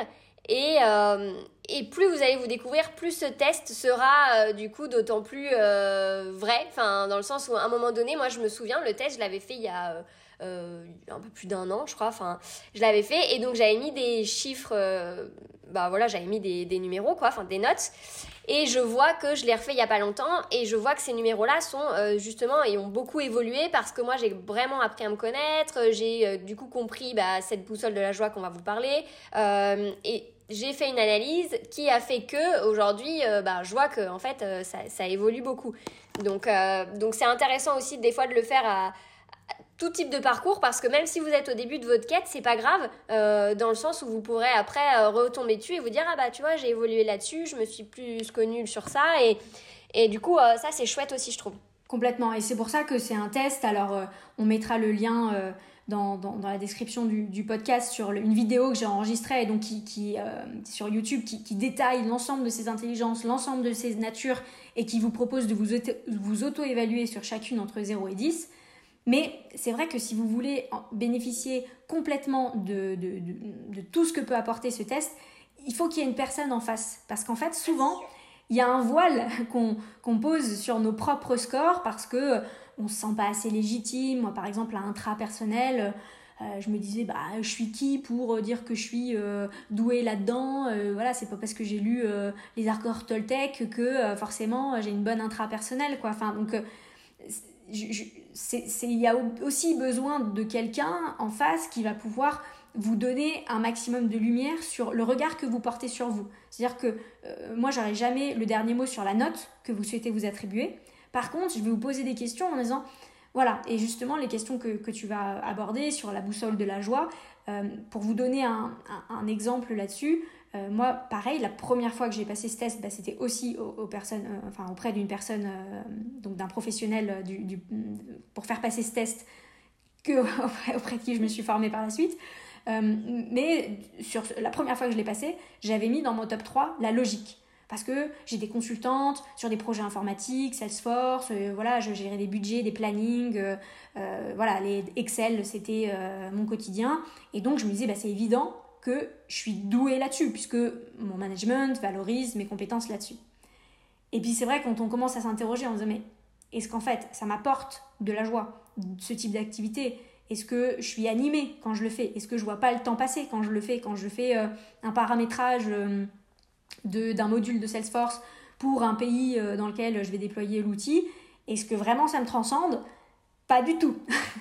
et, euh, et plus vous allez vous découvrir, plus ce test sera euh, du coup d'autant plus euh, vrai. Enfin, dans le sens où à un moment donné, moi je me souviens, le test, je l'avais fait il y a un peu plus d'un an, je crois. Enfin, je l'avais fait et donc j'avais mis des chiffres, bah voilà, j'avais mis des, des numéros, quoi, enfin des notes. Et je vois que je l'ai refait il y a pas longtemps et je vois que ces numéros-là sont justement et ont beaucoup évolué parce que moi j'ai vraiment appris à me connaître, j'ai du coup compris bah, cette boussole de la joie qu'on va vous parler et j'ai fait une analyse qui a fait que aujourd'hui, euh, bah, je vois que en fait, euh, ça, ça, évolue beaucoup. Donc, euh, donc c'est intéressant aussi des fois de le faire à, tout type de parcours parce que même si vous êtes au début de votre quête, c'est pas grave dans le sens où vous pourrez après retomber dessus et vous dire ah bah tu vois j'ai évolué là-dessus, je me suis plus connue sur ça et et du coup ça c'est chouette aussi je trouve. Complètement et c'est pour ça que c'est un test. Alors on mettra le lien dans, dans, la description du, du podcast sur une vidéo que j'ai enregistrée et donc qui, qui euh, sur YouTube qui, qui détaille l'ensemble de ces intelligences, l'ensemble de ces natures et qui vous propose de vous, vous auto-évaluer sur chacune entre 0 et 10. Mais c'est vrai que si vous voulez bénéficier complètement de, de, de, de tout ce que peut apporter ce test, il faut qu'il y ait une personne en face. Parce qu'en fait, souvent, il y a un voile qu'on pose sur nos propres scores parce que on se sent pas assez légitime. Moi, par exemple, à intrapersonnel, euh, je me disais, bah, je suis qui pour dire que je suis euh, douée là-dedans? Euh, Voilà, c'est pas parce que j'ai lu les accords Toltec que forcément j'ai une bonne intrapersonnelle, quoi. Enfin, donc, il y a aussi besoin de quelqu'un en face qui va pouvoir vous donner un maximum de lumière sur le regard que vous portez sur vous. C'est-à-dire que moi, j'aurais jamais le dernier mot sur la note que vous souhaitez vous attribuer. Par contre, je vais vous poser des questions en disant, voilà, et justement les questions que, tu vas aborder sur la boussole de la joie, euh, pour vous donner un, exemple là-dessus, euh, moi, pareil, la première fois que j'ai passé ce test, bah, c'était aussi aux, personnes, euh, enfin auprès d'une personne, donc d'un professionnel du, pour faire passer ce test que auprès, de qui je me suis formée par la suite. mais sur la première fois que je l'ai passé, j'avais mis dans mon top 3 la logique parce que j'ai des consultantes sur des projets informatiques, Salesforce, euh, voilà, je gérais des budgets, des plannings, euh, euh, voilà, les Excel, c'était mon quotidien. Et donc, je me disais, bah, c'est évident que je suis douée là-dessus, puisque mon management valorise mes compétences là-dessus. Et puis, c'est vrai, quand on commence à s'interroger, on se dit, mais est-ce qu'en fait, ça m'apporte de la joie, ce type d'activité? Est-ce que je suis animée quand je le fais? Est-ce que je vois pas le temps passer quand je le fais Quand je fais un paramétrage d'un module de Salesforce pour un pays euh, dans lequel je vais déployer l'outil? Est-ce que vraiment ça me transcende? Pas du tout.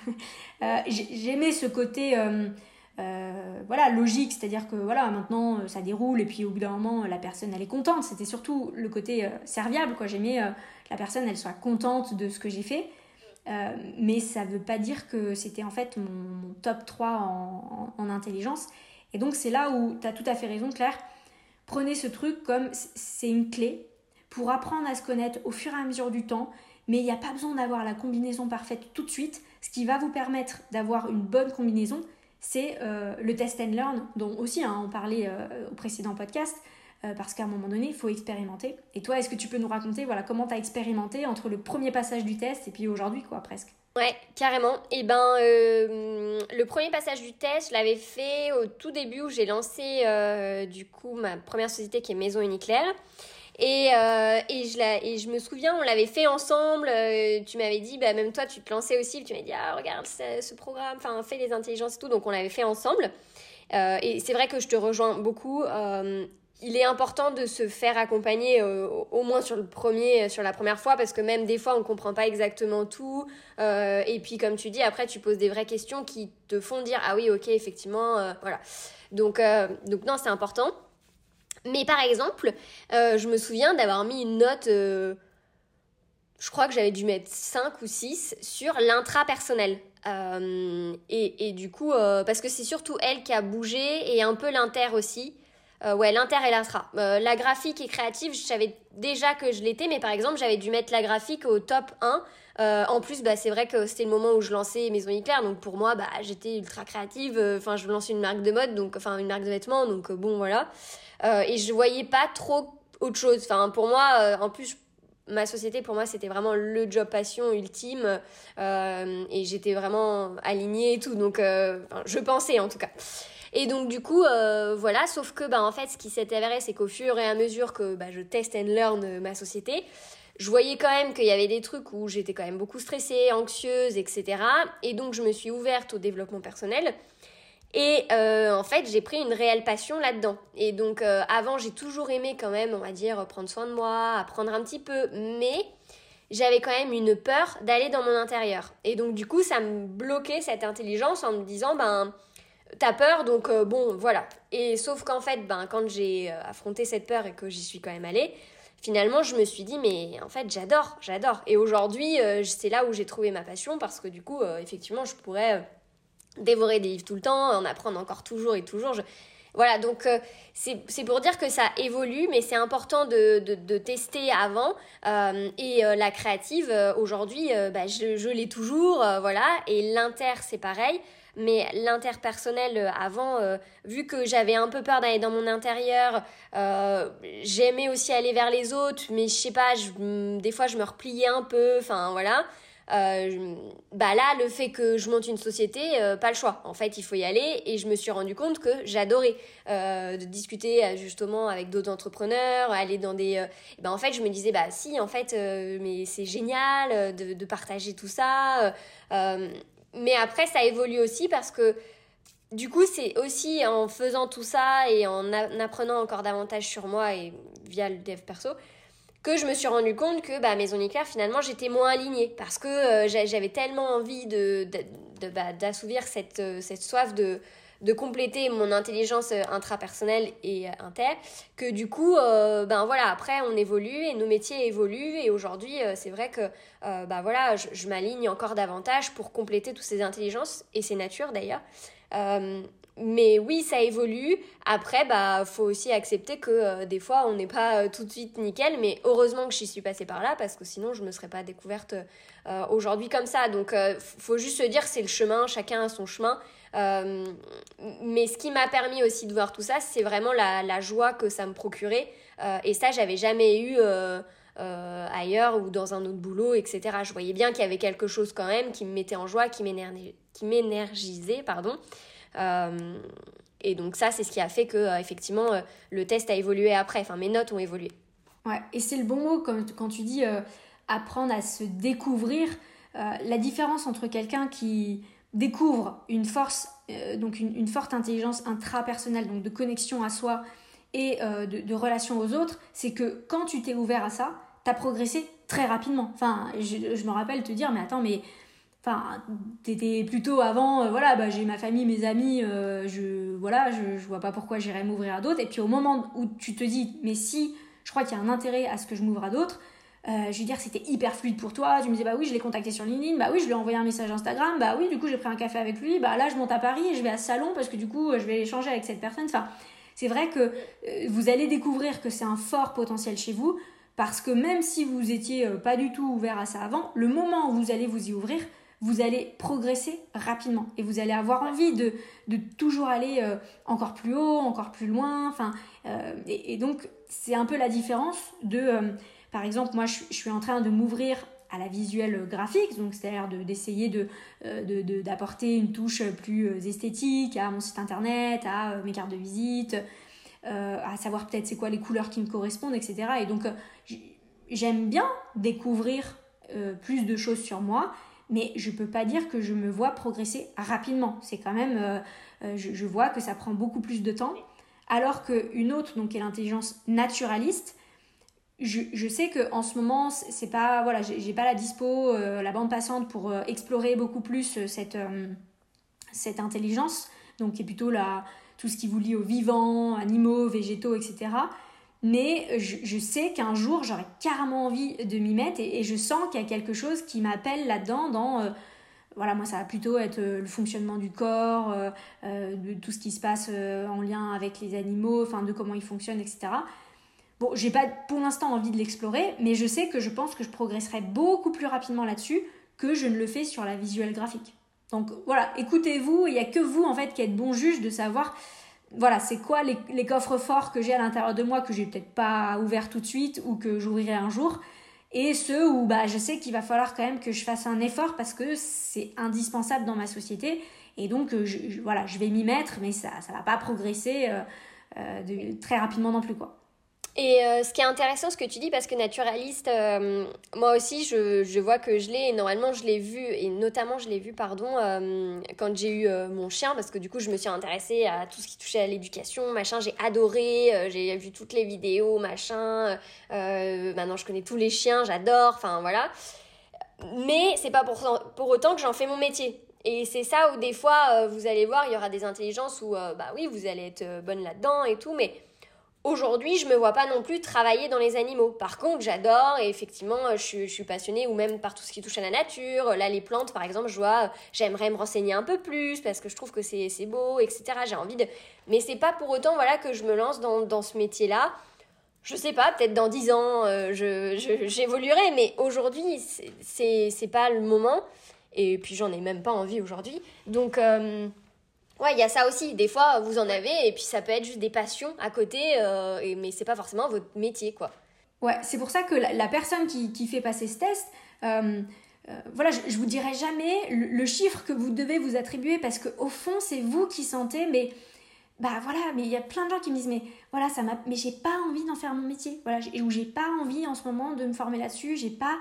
Euh, j'aimais ce côté, euh, voilà, logique, c'est-à-dire que voilà, maintenant ça déroule et puis au bout d'un moment la personne elle est contente. C'était surtout le côté serviable, quoi. J'aimais la personne elle soit contente de ce que j'ai fait. mais ça veut pas dire que c'était en fait mon, top 3 en, en intelligence. Et donc c'est là où tu as tout à fait raison Claire. Prenez ce truc comme c'est une clé pour apprendre à se connaître au fur et à mesure du temps, mais il n'y a pas besoin d'avoir la combinaison parfaite tout de suite. Ce qui va vous permettre d'avoir une bonne combinaison, c'est euh, le test and learn, dont aussi hein, on parlait euh, au précédent podcast, euh, parce qu'à un moment donné, il faut expérimenter. Et toi, est-ce que tu peux nous raconter voilà, comment tu as expérimenté entre le premier passage du test et puis aujourd'hui, quoi, presque? Ouais, carrément. Et eh ben, le premier passage du test, je l'avais fait au tout début où j'ai lancé du coup ma première société qui est Maison Uniclair. Et, euh, et, je la, et je me souviens, on l'avait fait ensemble. Euh, tu m'avais dit, bah, même toi, tu te lançais aussi. Tu m'avais dit, ah, regarde ce, programme, enfin, fais les intelligences et tout. Donc, on l'avait fait ensemble. Euh, et c'est vrai que je te rejoins beaucoup. Il est important de se faire accompagner au moins sur le premier, sur la première fois, parce que même des fois, on comprend pas exactement tout. et puis, comme tu dis, après, tu poses des vraies questions qui te font dire, ah oui, ok, effectivement, voilà. Donc, donc non, c'est important. Mais par exemple, euh, je me souviens d'avoir mis une note, euh, je crois que j'avais dû mettre 5 ou 6 sur l'intra-personnel. Euh, et, du coup, parce que c'est surtout elle qui a bougé et un peu l'inter aussi. ouais, l'inter et l'intra. la graphique et créative, je savais déjà que je l'étais, mais par exemple, j'avais dû mettre la graphique au top 1. En plus, bah, c'est vrai que c'était le moment où je lançais Maison Éclair, donc pour moi, bah, j'étais ultra créative. Enfin, je lançais une marque de mode, donc enfin une marque de vêtements, donc bon voilà. Euh, et je voyais pas trop autre chose. Enfin, pour moi, euh, en plus, ma société, pour moi, c'était vraiment le job passion ultime. Euh, et j'étais vraiment alignée et tout. Donc, je pensais en tout cas. Et donc du coup, voilà, sauf que bah, en fait, ce qui s'est avéré, c'est qu'au fur et à mesure que bah, je test and learn ma société, je voyais quand même qu'il y avait des trucs où j'étais quand même beaucoup stressée, anxieuse, etc. Et donc je me suis ouverte au développement personnel. Et euh, en fait, j'ai pris une réelle passion là-dedans. Et donc, euh, avant, j'ai toujours aimé quand même, on va dire, prendre soin de moi, apprendre un petit peu. Mais j'avais quand même une peur d'aller dans mon intérieur. Et donc, du coup, ça me bloquait cette intelligence en me disant, ben, t'as peur, donc euh, bon, voilà. Et sauf qu'en fait, ben, quand j'ai affronté cette peur et que j'y suis quand même allée, finalement, je me suis dit, mais en fait, j'adore, j'adore. Et aujourd'hui, c'est là où j'ai trouvé ma passion parce que du coup, effectivement, je pourrais dévorer des livres tout le temps, en apprendre encore toujours et toujours. Voilà, donc euh, c'est pour dire que ça évolue, mais c'est important de, de, tester avant. Euh, et euh, la créative, aujourd'hui, bah, je, je l'ai toujours, voilà. Et l'inter, c'est pareil. Mais l'interpersonnel, avant, vu que j'avais un peu peur d'aller dans mon intérieur, j'aimais aussi aller vers les autres, mais je sais pas, je, des fois je me repliais un peu, enfin voilà. Euh, bah là, le fait que je monte une société, euh, pas le choix. En fait, il faut y aller et je me suis rendu compte que j'adorais euh, de discuter justement avec d'autres entrepreneurs, aller dans des. ben en fait, je me disais bah si, en fait, mais c'est génial de, partager tout ça. Mais après, ça évolue aussi parce que du coup, c'est aussi en faisant tout ça et en apprenant encore davantage sur moi et via le dev perso que je me suis rendu compte que bah, Maison Éclair, finalement, j'étais moins alignée. Parce que euh, j'avais tellement envie de, bah, d'assouvir cette, euh, cette soif de, de compléter mon intelligence euh, intrapersonnelle et inter que du coup ben voilà après on évolue et nos métiers évoluent. Et aujourd'hui c'est vrai que bah voilà je m'aligne encore davantage pour compléter toutes ces intelligences et ces natures d'ailleurs mais oui, ça évolue. Après, bah, faut aussi accepter que euh, des fois, on n'est pas euh, tout de suite nickel. Mais heureusement que j'y suis passée par là, parce que sinon, je me serais pas découverte euh, aujourd'hui comme ça. Donc, faut juste se dire, c'est le chemin. Chacun a son chemin. mais ce qui m'a permis aussi de voir tout ça, c'est vraiment la, la, joie que ça me procurait. et ça, j'avais jamais eu. ailleurs ou dans un autre boulot, etc. Je voyais bien qu'il y avait quelque chose quand même qui me mettait en joie, qui m'énergisait, pardon. Euh, et donc ça, c'est ce qui a fait que euh, effectivement euh, le test a évolué après. Enfin, mes notes ont évolué. Ouais, et c'est le bon mot quand tu dis apprendre à se découvrir. la différence entre quelqu'un qui découvre une force, donc une, forte intelligence intrapersonnelle, donc de connexion à soi et de, relation aux autres, c'est que quand tu t'es ouvert à ça, tu as progressé très rapidement. Enfin, je, me rappelle te dire, mais attends, mais Enfin, t'étais plutôt avant, voilà, bah, j'ai ma famille, mes amis, je, voilà, je, vois pas pourquoi j'irais m'ouvrir à d'autres. Et puis au moment où tu te dis, mais si, je crois qu'il y a un intérêt à ce que je m'ouvre à d'autres, euh, je veux dire, c'était hyper fluide pour toi. Tu me disais, bah oui, je l'ai contacté sur LinkedIn, bah oui, je lui ai envoyé un message Instagram, bah oui, du coup, j'ai pris un café avec lui, bah là, je monte à Paris et je vais à salon parce que du coup, je vais échanger avec cette personne. Enfin, c'est vrai que euh, vous allez découvrir que c'est un fort potentiel chez vous parce que même si vous étiez euh, pas du tout ouvert à ça avant, le moment où vous allez vous y ouvrir, vous allez progresser rapidement et vous allez avoir envie de, de toujours aller encore plus haut, encore plus loin. Enfin, et, et, donc, c'est un peu la différence de par exemple, moi, je, suis en train de m'ouvrir à la visuelle graphique, donc c'est-à-dire d'essayer euh, de, d'apporter une touche plus euh, esthétique à mon site internet, à euh, mes cartes de visite, à savoir peut-être c'est quoi les couleurs qui me correspondent, etc. Et donc j'aime bien découvrir plus de choses sur moi, mais je peux pas dire que je me vois progresser rapidement. C'est quand même, je, je, vois que ça prend beaucoup plus de temps, alors qu'une autre, donc est l'intelligence naturaliste, je, je, sais que en ce moment c'est pas voilà j'ai pas la dispo euh, la bande passante pour euh, explorer beaucoup plus euh, cette cette intelligence donc qui est plutôt la tout ce qui vous lie aux vivants animaux végétaux etc mais je, sais qu'un jour j'aurais carrément envie de m'y mettre et, je sens qu'il y a quelque chose qui m'appelle là-dedans dans voilà, moi ça va plutôt être le fonctionnement du corps, de tout ce qui se passe en lien avec les animaux, enfin de comment ils fonctionnent, etc. Bon, j'ai pas pour l'instant envie de l'explorer, mais je sais que je pense que je progresserai beaucoup plus rapidement là-dessus que je ne le fais sur la visuelle graphique. Donc voilà, écoutez-vous, il n'y a que vous en fait qui êtes bon juge de savoir voilà, c'est quoi les, coffres forts que j'ai à l'intérieur de moi que j'ai peut-être pas ouvert tout de suite ou que j'ouvrirai un jour et ceux où bah, je sais qu'il va falloir quand même que je fasse un effort parce que c'est indispensable dans ma société et donc euh, je, voilà, je vais m'y mettre mais ça ça va pas progresser euh, euh, très rapidement non plus quoi. Et euh, ce qui est intéressant, ce que tu dis, parce que naturaliste, euh, moi aussi, je, je, vois que je l'ai, et normalement, je l'ai vu, et notamment, je l'ai vu, pardon, euh, quand j'ai eu mon chien, parce que du coup, je me suis intéressée à tout ce qui touchait à l'éducation, machin, j'ai adoré, j'ai vu toutes les vidéos, machin, maintenant, je connais tous les chiens, j'adore, enfin, voilà. Mais c'est pas pour, pour autant que j'en fais mon métier. Et c'est ça où des fois, vous allez voir, il y aura des intelligences où, bah oui, vous allez être bonne là-dedans et tout, mais Aujourd'hui, je me vois pas non plus travailler dans les animaux. Par contre, j'adore et effectivement, je, suis passionnée ou même par tout ce qui touche à la nature. Là, les plantes, par exemple, je vois, j'aimerais me renseigner un peu plus parce que je trouve que c'est beau, etc. J'ai envie de. Mais c'est pas pour autant, voilà, que je me lance dans, dans ce métier-là. Je sais pas, peut-être dans 10 ans, euh, j'évoluerai, mais aujourd'hui, c'est pas le moment. Et puis, j'en ai même pas envie aujourd'hui. Donc. Euh, Ouais, il y a ça aussi. Des fois, vous en avez, et puis ça peut être juste des passions à côté, euh, et, mais c'est pas forcément votre métier, quoi. Ouais, c'est pour ça que la, personne qui, qui, fait passer ce test, euh, euh, voilà, je, je vous dirai jamais le, chiffre que vous devez vous attribuer, parce qu'au fond, c'est vous qui sentez, mais bah voilà, mais il y a plein de gens qui me disent, mais voilà, ça m'a, mais j'ai pas envie d'en faire mon métier, voilà, ou j'ai pas envie en ce moment de me former là-dessus, j'ai pas,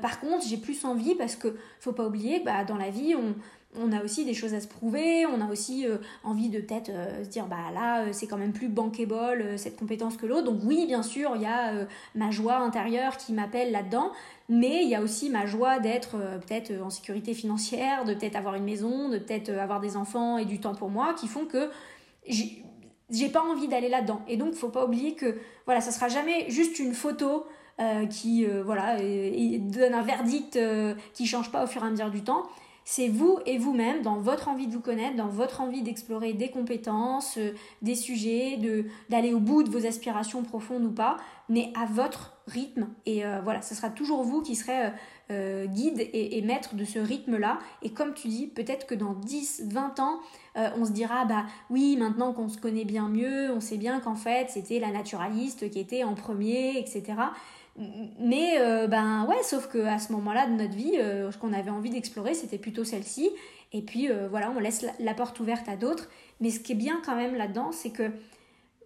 par contre, j'ai plus envie parce que faut pas oublier que bah, dans la vie, on on a aussi des choses à se prouver, on a aussi euh, envie de peut-être euh, se dire bah là euh, c'est quand même plus bankable cette compétence que l'autre. Donc oui, bien sûr, il y a ma joie intérieure qui m'appelle là-dedans, mais il y a aussi ma joie d'être peut-être en sécurité financière, de peut-être avoir une maison, de peut-être avoir des enfants et du temps pour moi qui font que j'ai pas envie d'aller là-dedans. Et donc faut pas oublier que voilà, ça sera jamais juste une photo qui voilà donne un verdict qui change pas au fur et à mesure du temps c'est vous et vous-même dans votre envie de vous connaître, dans votre envie d'explorer des compétences, euh, des sujets, de d'aller au bout de vos aspirations profondes ou pas, mais à votre rythme. Et euh, voilà, ce sera toujours vous qui serez euh, guide et, maître de ce rythme-là. Et comme tu dis, peut-être que dans 10, 20 ans, on se dira, bah oui, maintenant qu'on se connaît bien mieux, on sait bien qu'en fait, c'était la naturaliste qui était en premier, etc. Mais euh, ben ouais, sauf que à ce moment-là de notre vie, euh, ce qu'on avait envie d'explorer, c'était plutôt celle-ci. Et puis euh, voilà, on laisse la, porte ouverte à d'autres. Mais ce qui est bien quand même là-dedans, c'est que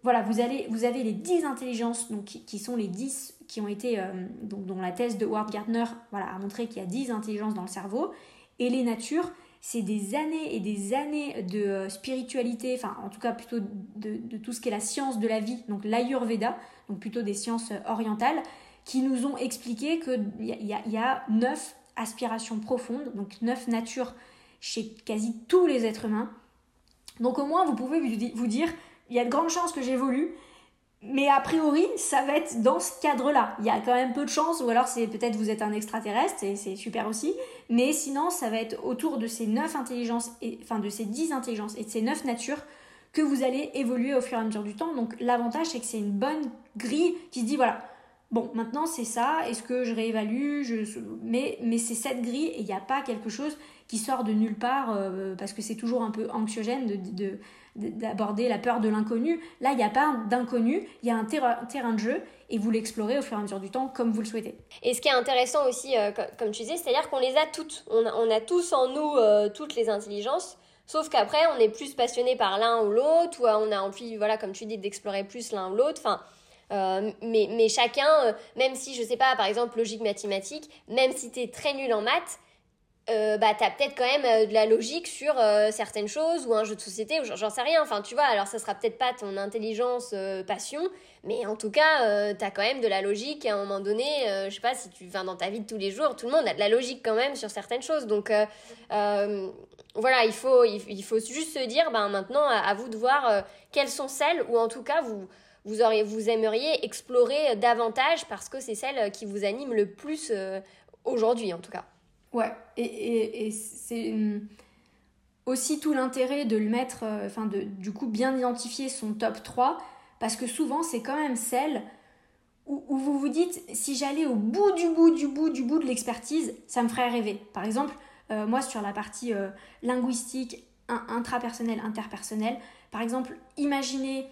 voilà, vous, allez, vous avez les 10 intelligences donc, qui, sont les 10 qui ont été, donc, dont la thèse de Ward Gardner voilà, a montré qu'il y a 10 intelligences dans le cerveau. Et les natures, c'est des années et des années de spiritualité, enfin en tout cas plutôt de, de tout ce qui est la science de la vie, donc l'Ayurveda, donc plutôt des sciences orientales, qui nous ont expliqué qu'il y, y, a neuf aspirations profondes, donc neuf natures chez quasi tous les êtres humains. Donc au moins, vous pouvez vous dire, il y a de grandes chances que j'évolue, mais a priori, ça va être dans ce cadre-là. Il y a quand même peu de chances, ou alors c'est peut-être vous êtes un extraterrestre, et c'est super aussi. Mais sinon, ça va être autour de ces neuf intelligences, et, enfin de ces dix intelligences et de ces neuf natures que vous allez évoluer au fur et à mesure du temps. Donc l'avantage, c'est que c'est une bonne grille qui se dit, voilà, bon, maintenant c'est ça, est-ce que je réévalue? Je... Mais, mais c'est cette grille, et il n'y a pas quelque chose qui sort de nulle part, euh, parce que c'est toujours un peu anxiogène de d'aborder la peur de l'inconnu. Là, il n'y a pas d'inconnu, il y a un, terrain de jeu et vous l'explorez au fur et à mesure du temps comme vous le souhaitez. Et ce qui est intéressant aussi, euh, comme tu disais, c'est-à-dire qu'on les a toutes. On a, tous en nous euh, toutes les intelligences. Sauf qu'après, on est plus passionné par l'un ou l'autre, ou on a envie, voilà, comme tu dis, d'explorer plus l'un ou l'autre. Enfin, euh, mais, mais chacun, même si, je sais pas, par exemple, logique mathématique, même si tu es très nul en maths, euh, bah t'as peut-être quand même euh, de la logique sur euh, certaines choses ou un jeu de société ou j'en sais rien. Enfin tu vois alors ça sera peut-être pas ton intelligence passion mais en tout cas t'as quand même de la logique à un moment donné je sais pas si tu vas dans ta vie de tous les jours tout le monde a de la logique quand même sur certaines choses. Donc voilà il faut il, faut juste se dire ben maintenant à, vous de voir quelles sont celles ou en tout cas vous vous auriez vous aimeriez explorer davantage parce que c'est celles qui vous animent le plus aujourd'hui en tout cas Ouais, et, c'est aussi tout l'intérêt de le mettre, euh, enfin de du coup bien identifier son top 3, parce que souvent c'est quand même celle où, vous vous dites, si j'allais au bout du bout du bout du bout de l'expertise, ça me ferait rêver. Par exemple, euh, moi sur la partie euh, linguistique, intrapersonnelle, interpersonnelle, par exemple, imaginez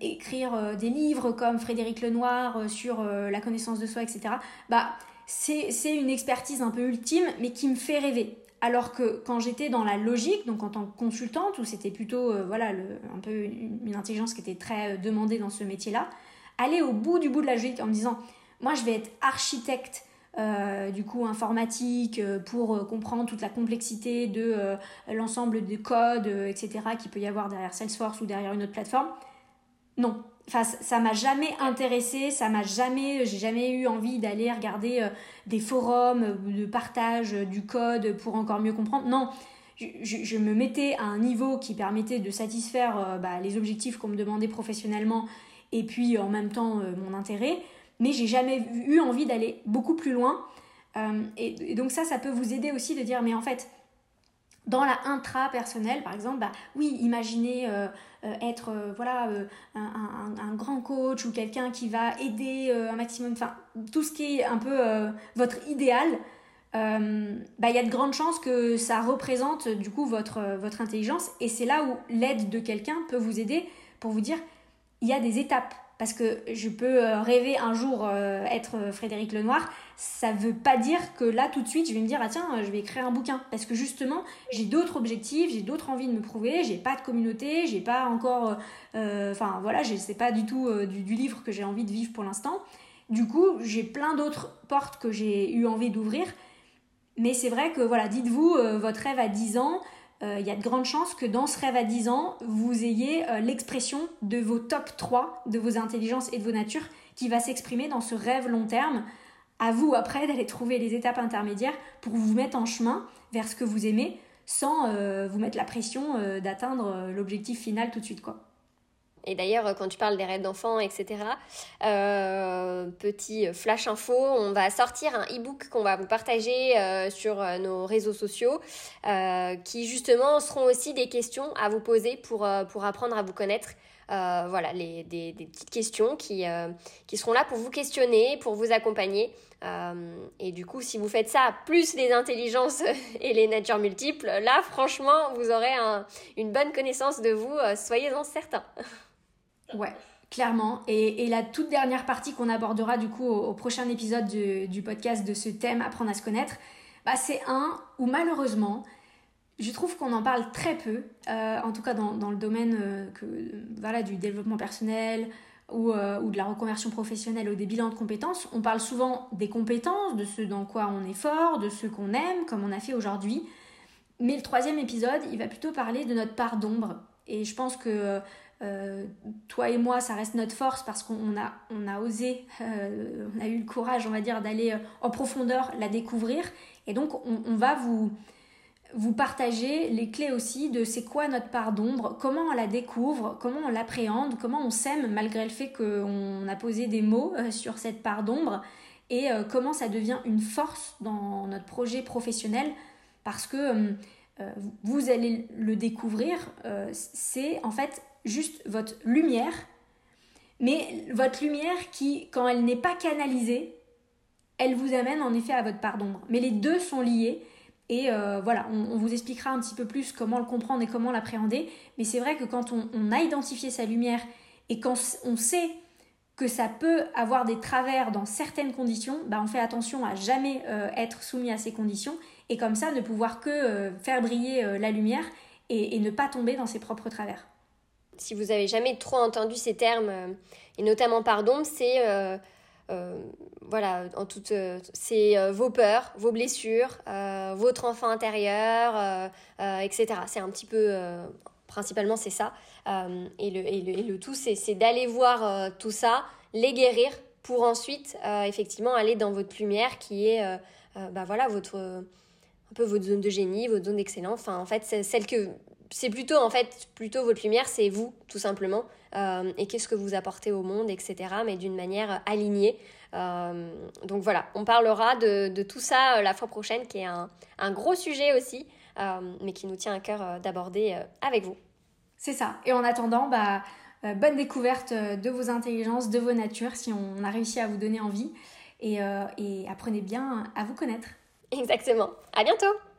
écrire des livres comme Frédéric Lenoir sur la connaissance de soi, etc. Bah, c'est une expertise un peu ultime, mais qui me fait rêver. Alors que quand j'étais dans la logique, donc en tant que consultante, où c'était plutôt euh, voilà un peu une, intelligence qui était très euh, demandée dans ce métier-là, aller au bout du bout de la logique en me disant, moi je vais être architecte euh, du coup informatique pour comprendre toute la complexité de l'ensemble des codes, etc. qu'il peut y avoir derrière Salesforce ou derrière une autre plateforme. Non, Enfin, ça m'a jamais intéressé, ça m'a jamais, j'ai jamais eu envie d'aller regarder euh, des forums euh, de partage euh, du code pour encore mieux comprendre. Non, je, me mettais à un niveau qui permettait de satisfaire bah, les objectifs qu'on me demandait professionnellement et puis en même temps mon intérêt, mais j'ai jamais eu envie d'aller beaucoup plus loin. et, donc ça, ça peut vous aider aussi de dire, mais en fait, dans la intra-personnelle, par exemple, bah oui, imaginez euh, euh, être euh, voilà un, grand coach ou quelqu'un qui va aider un maximum, enfin tout ce qui est un peu votre idéal. bah il y a de grandes chances que ça représente du coup votre intelligence et c'est là où l'aide de quelqu'un peut vous aider pour vous dire il y a des étapes parce que je peux euh, rêver un jour euh, être euh, Frédéric Lenoir, ça veut pas dire que là tout de suite je vais me dire ah tiens je vais écrire un bouquin parce que justement j'ai d'autres objectifs, j'ai d'autres envies de me prouver, j'ai pas de communauté, j'ai pas encore, enfin voilà, sais pas du tout du, du, livre que j'ai envie de vivre pour l'instant. Du coup j'ai plein d'autres portes que j'ai eu envie d'ouvrir, mais c'est vrai que voilà, dites-vous votre rêve à 10 ans. Euh, il y a de grandes chances que dans ce rêve à 10 ans, vous ayez euh, l'expression de vos top 3, de vos intelligences et de vos natures qui va s'exprimer dans ce rêve long terme. À vous après d'aller trouver les étapes intermédiaires pour vous mettre en chemin vers ce que vous aimez sans euh, vous mettre la pression d'atteindre l'objectif final tout de suite. Et d'ailleurs, quand tu parles des rêves d'enfants, etc., euh, petit flash info, on va sortir un e-book qu'on va vous partager euh, sur euh, nos réseaux sociaux, qui justement seront aussi des questions à vous poser pour, pour apprendre à vous connaître. voilà, les, des, petites questions qui, qui seront là pour vous questionner, pour vous accompagner. et du coup, si vous faites ça, plus les intelligences et les natures multiples, là, franchement, vous aurez un, une bonne connaissance de vous, soyez-en certains. Ouais, clairement. Et, la toute dernière partie qu'on abordera du coup au, prochain épisode du, podcast de ce thème Apprendre à se connaître, bah, c'est un où malheureusement, je trouve qu'on en parle très peu, euh, en tout cas dans, le domaine euh, que, voilà, du développement personnel ou, euh, ou, de la reconversion professionnelle ou des bilans de compétences. On parle souvent des compétences, de ce dans quoi on est fort, de ce qu'on aime, comme on a fait aujourd'hui. Mais le troisième épisode, il va plutôt parler de notre part d'ombre. Et je pense que toi et moi, ça reste notre force parce qu'on a, osé, on a eu le courage, on va dire, d'aller en profondeur la découvrir. Et donc, on va vous, partagez les clés aussi de c'est quoi notre part d'ombre, comment on la découvre, comment on l'appréhende, comment on s'aime malgré le fait qu'on a posé des mots euh, sur cette part d'ombre et euh, comment ça devient une force dans notre projet professionnel parce que euh, vous allez le découvrir, c'est en fait juste votre lumière, mais votre lumière qui, quand elle n'est pas canalisée, elle vous amène en effet à votre part d'ombre. Mais les deux sont liés et euh, voilà, on, vous expliquera un petit peu plus comment le comprendre et comment l'appréhender. Mais c'est vrai que quand on, a identifié sa lumière et quand on sait que ça peut avoir des travers dans certaines conditions, bah on fait attention à jamais euh, être soumis à ces conditions et comme ça ne pouvoir que euh, faire briller la lumière et, ne pas tomber dans ses propres travers. Si vous avez jamais trop entendu ces termes, et notamment pardon, c'est euh, voilà, en toute, euh, c'est euh, vos peurs, vos blessures, votre enfant intérieur, etc. C'est un petit peu, principalement c'est ça. Et le, et, le, et, le, tout, c'est d'aller voir tout ça, les guérir pour ensuite effectivement aller dans votre lumière qui est bah voilà votre un peu votre zone de génie votre zone d'excellence enfin en fait celle que c'est plutôt en fait plutôt votre lumière, c'est vous tout simplement euh, et qu'est-ce que vous apportez au monde, etc. Mais d'une manière alignée. Euh, donc voilà, on parlera de, tout ça euh, la fois prochaine, qui est un, gros sujet aussi, mais qui nous tient à cœur d'aborder avec vous. C'est ça. Et en attendant, bah, bonne découverte de vos intelligences, de vos natures, si on a réussi à vous donner envie. et apprenez bien à vous connaître. Exactement. À bientôt.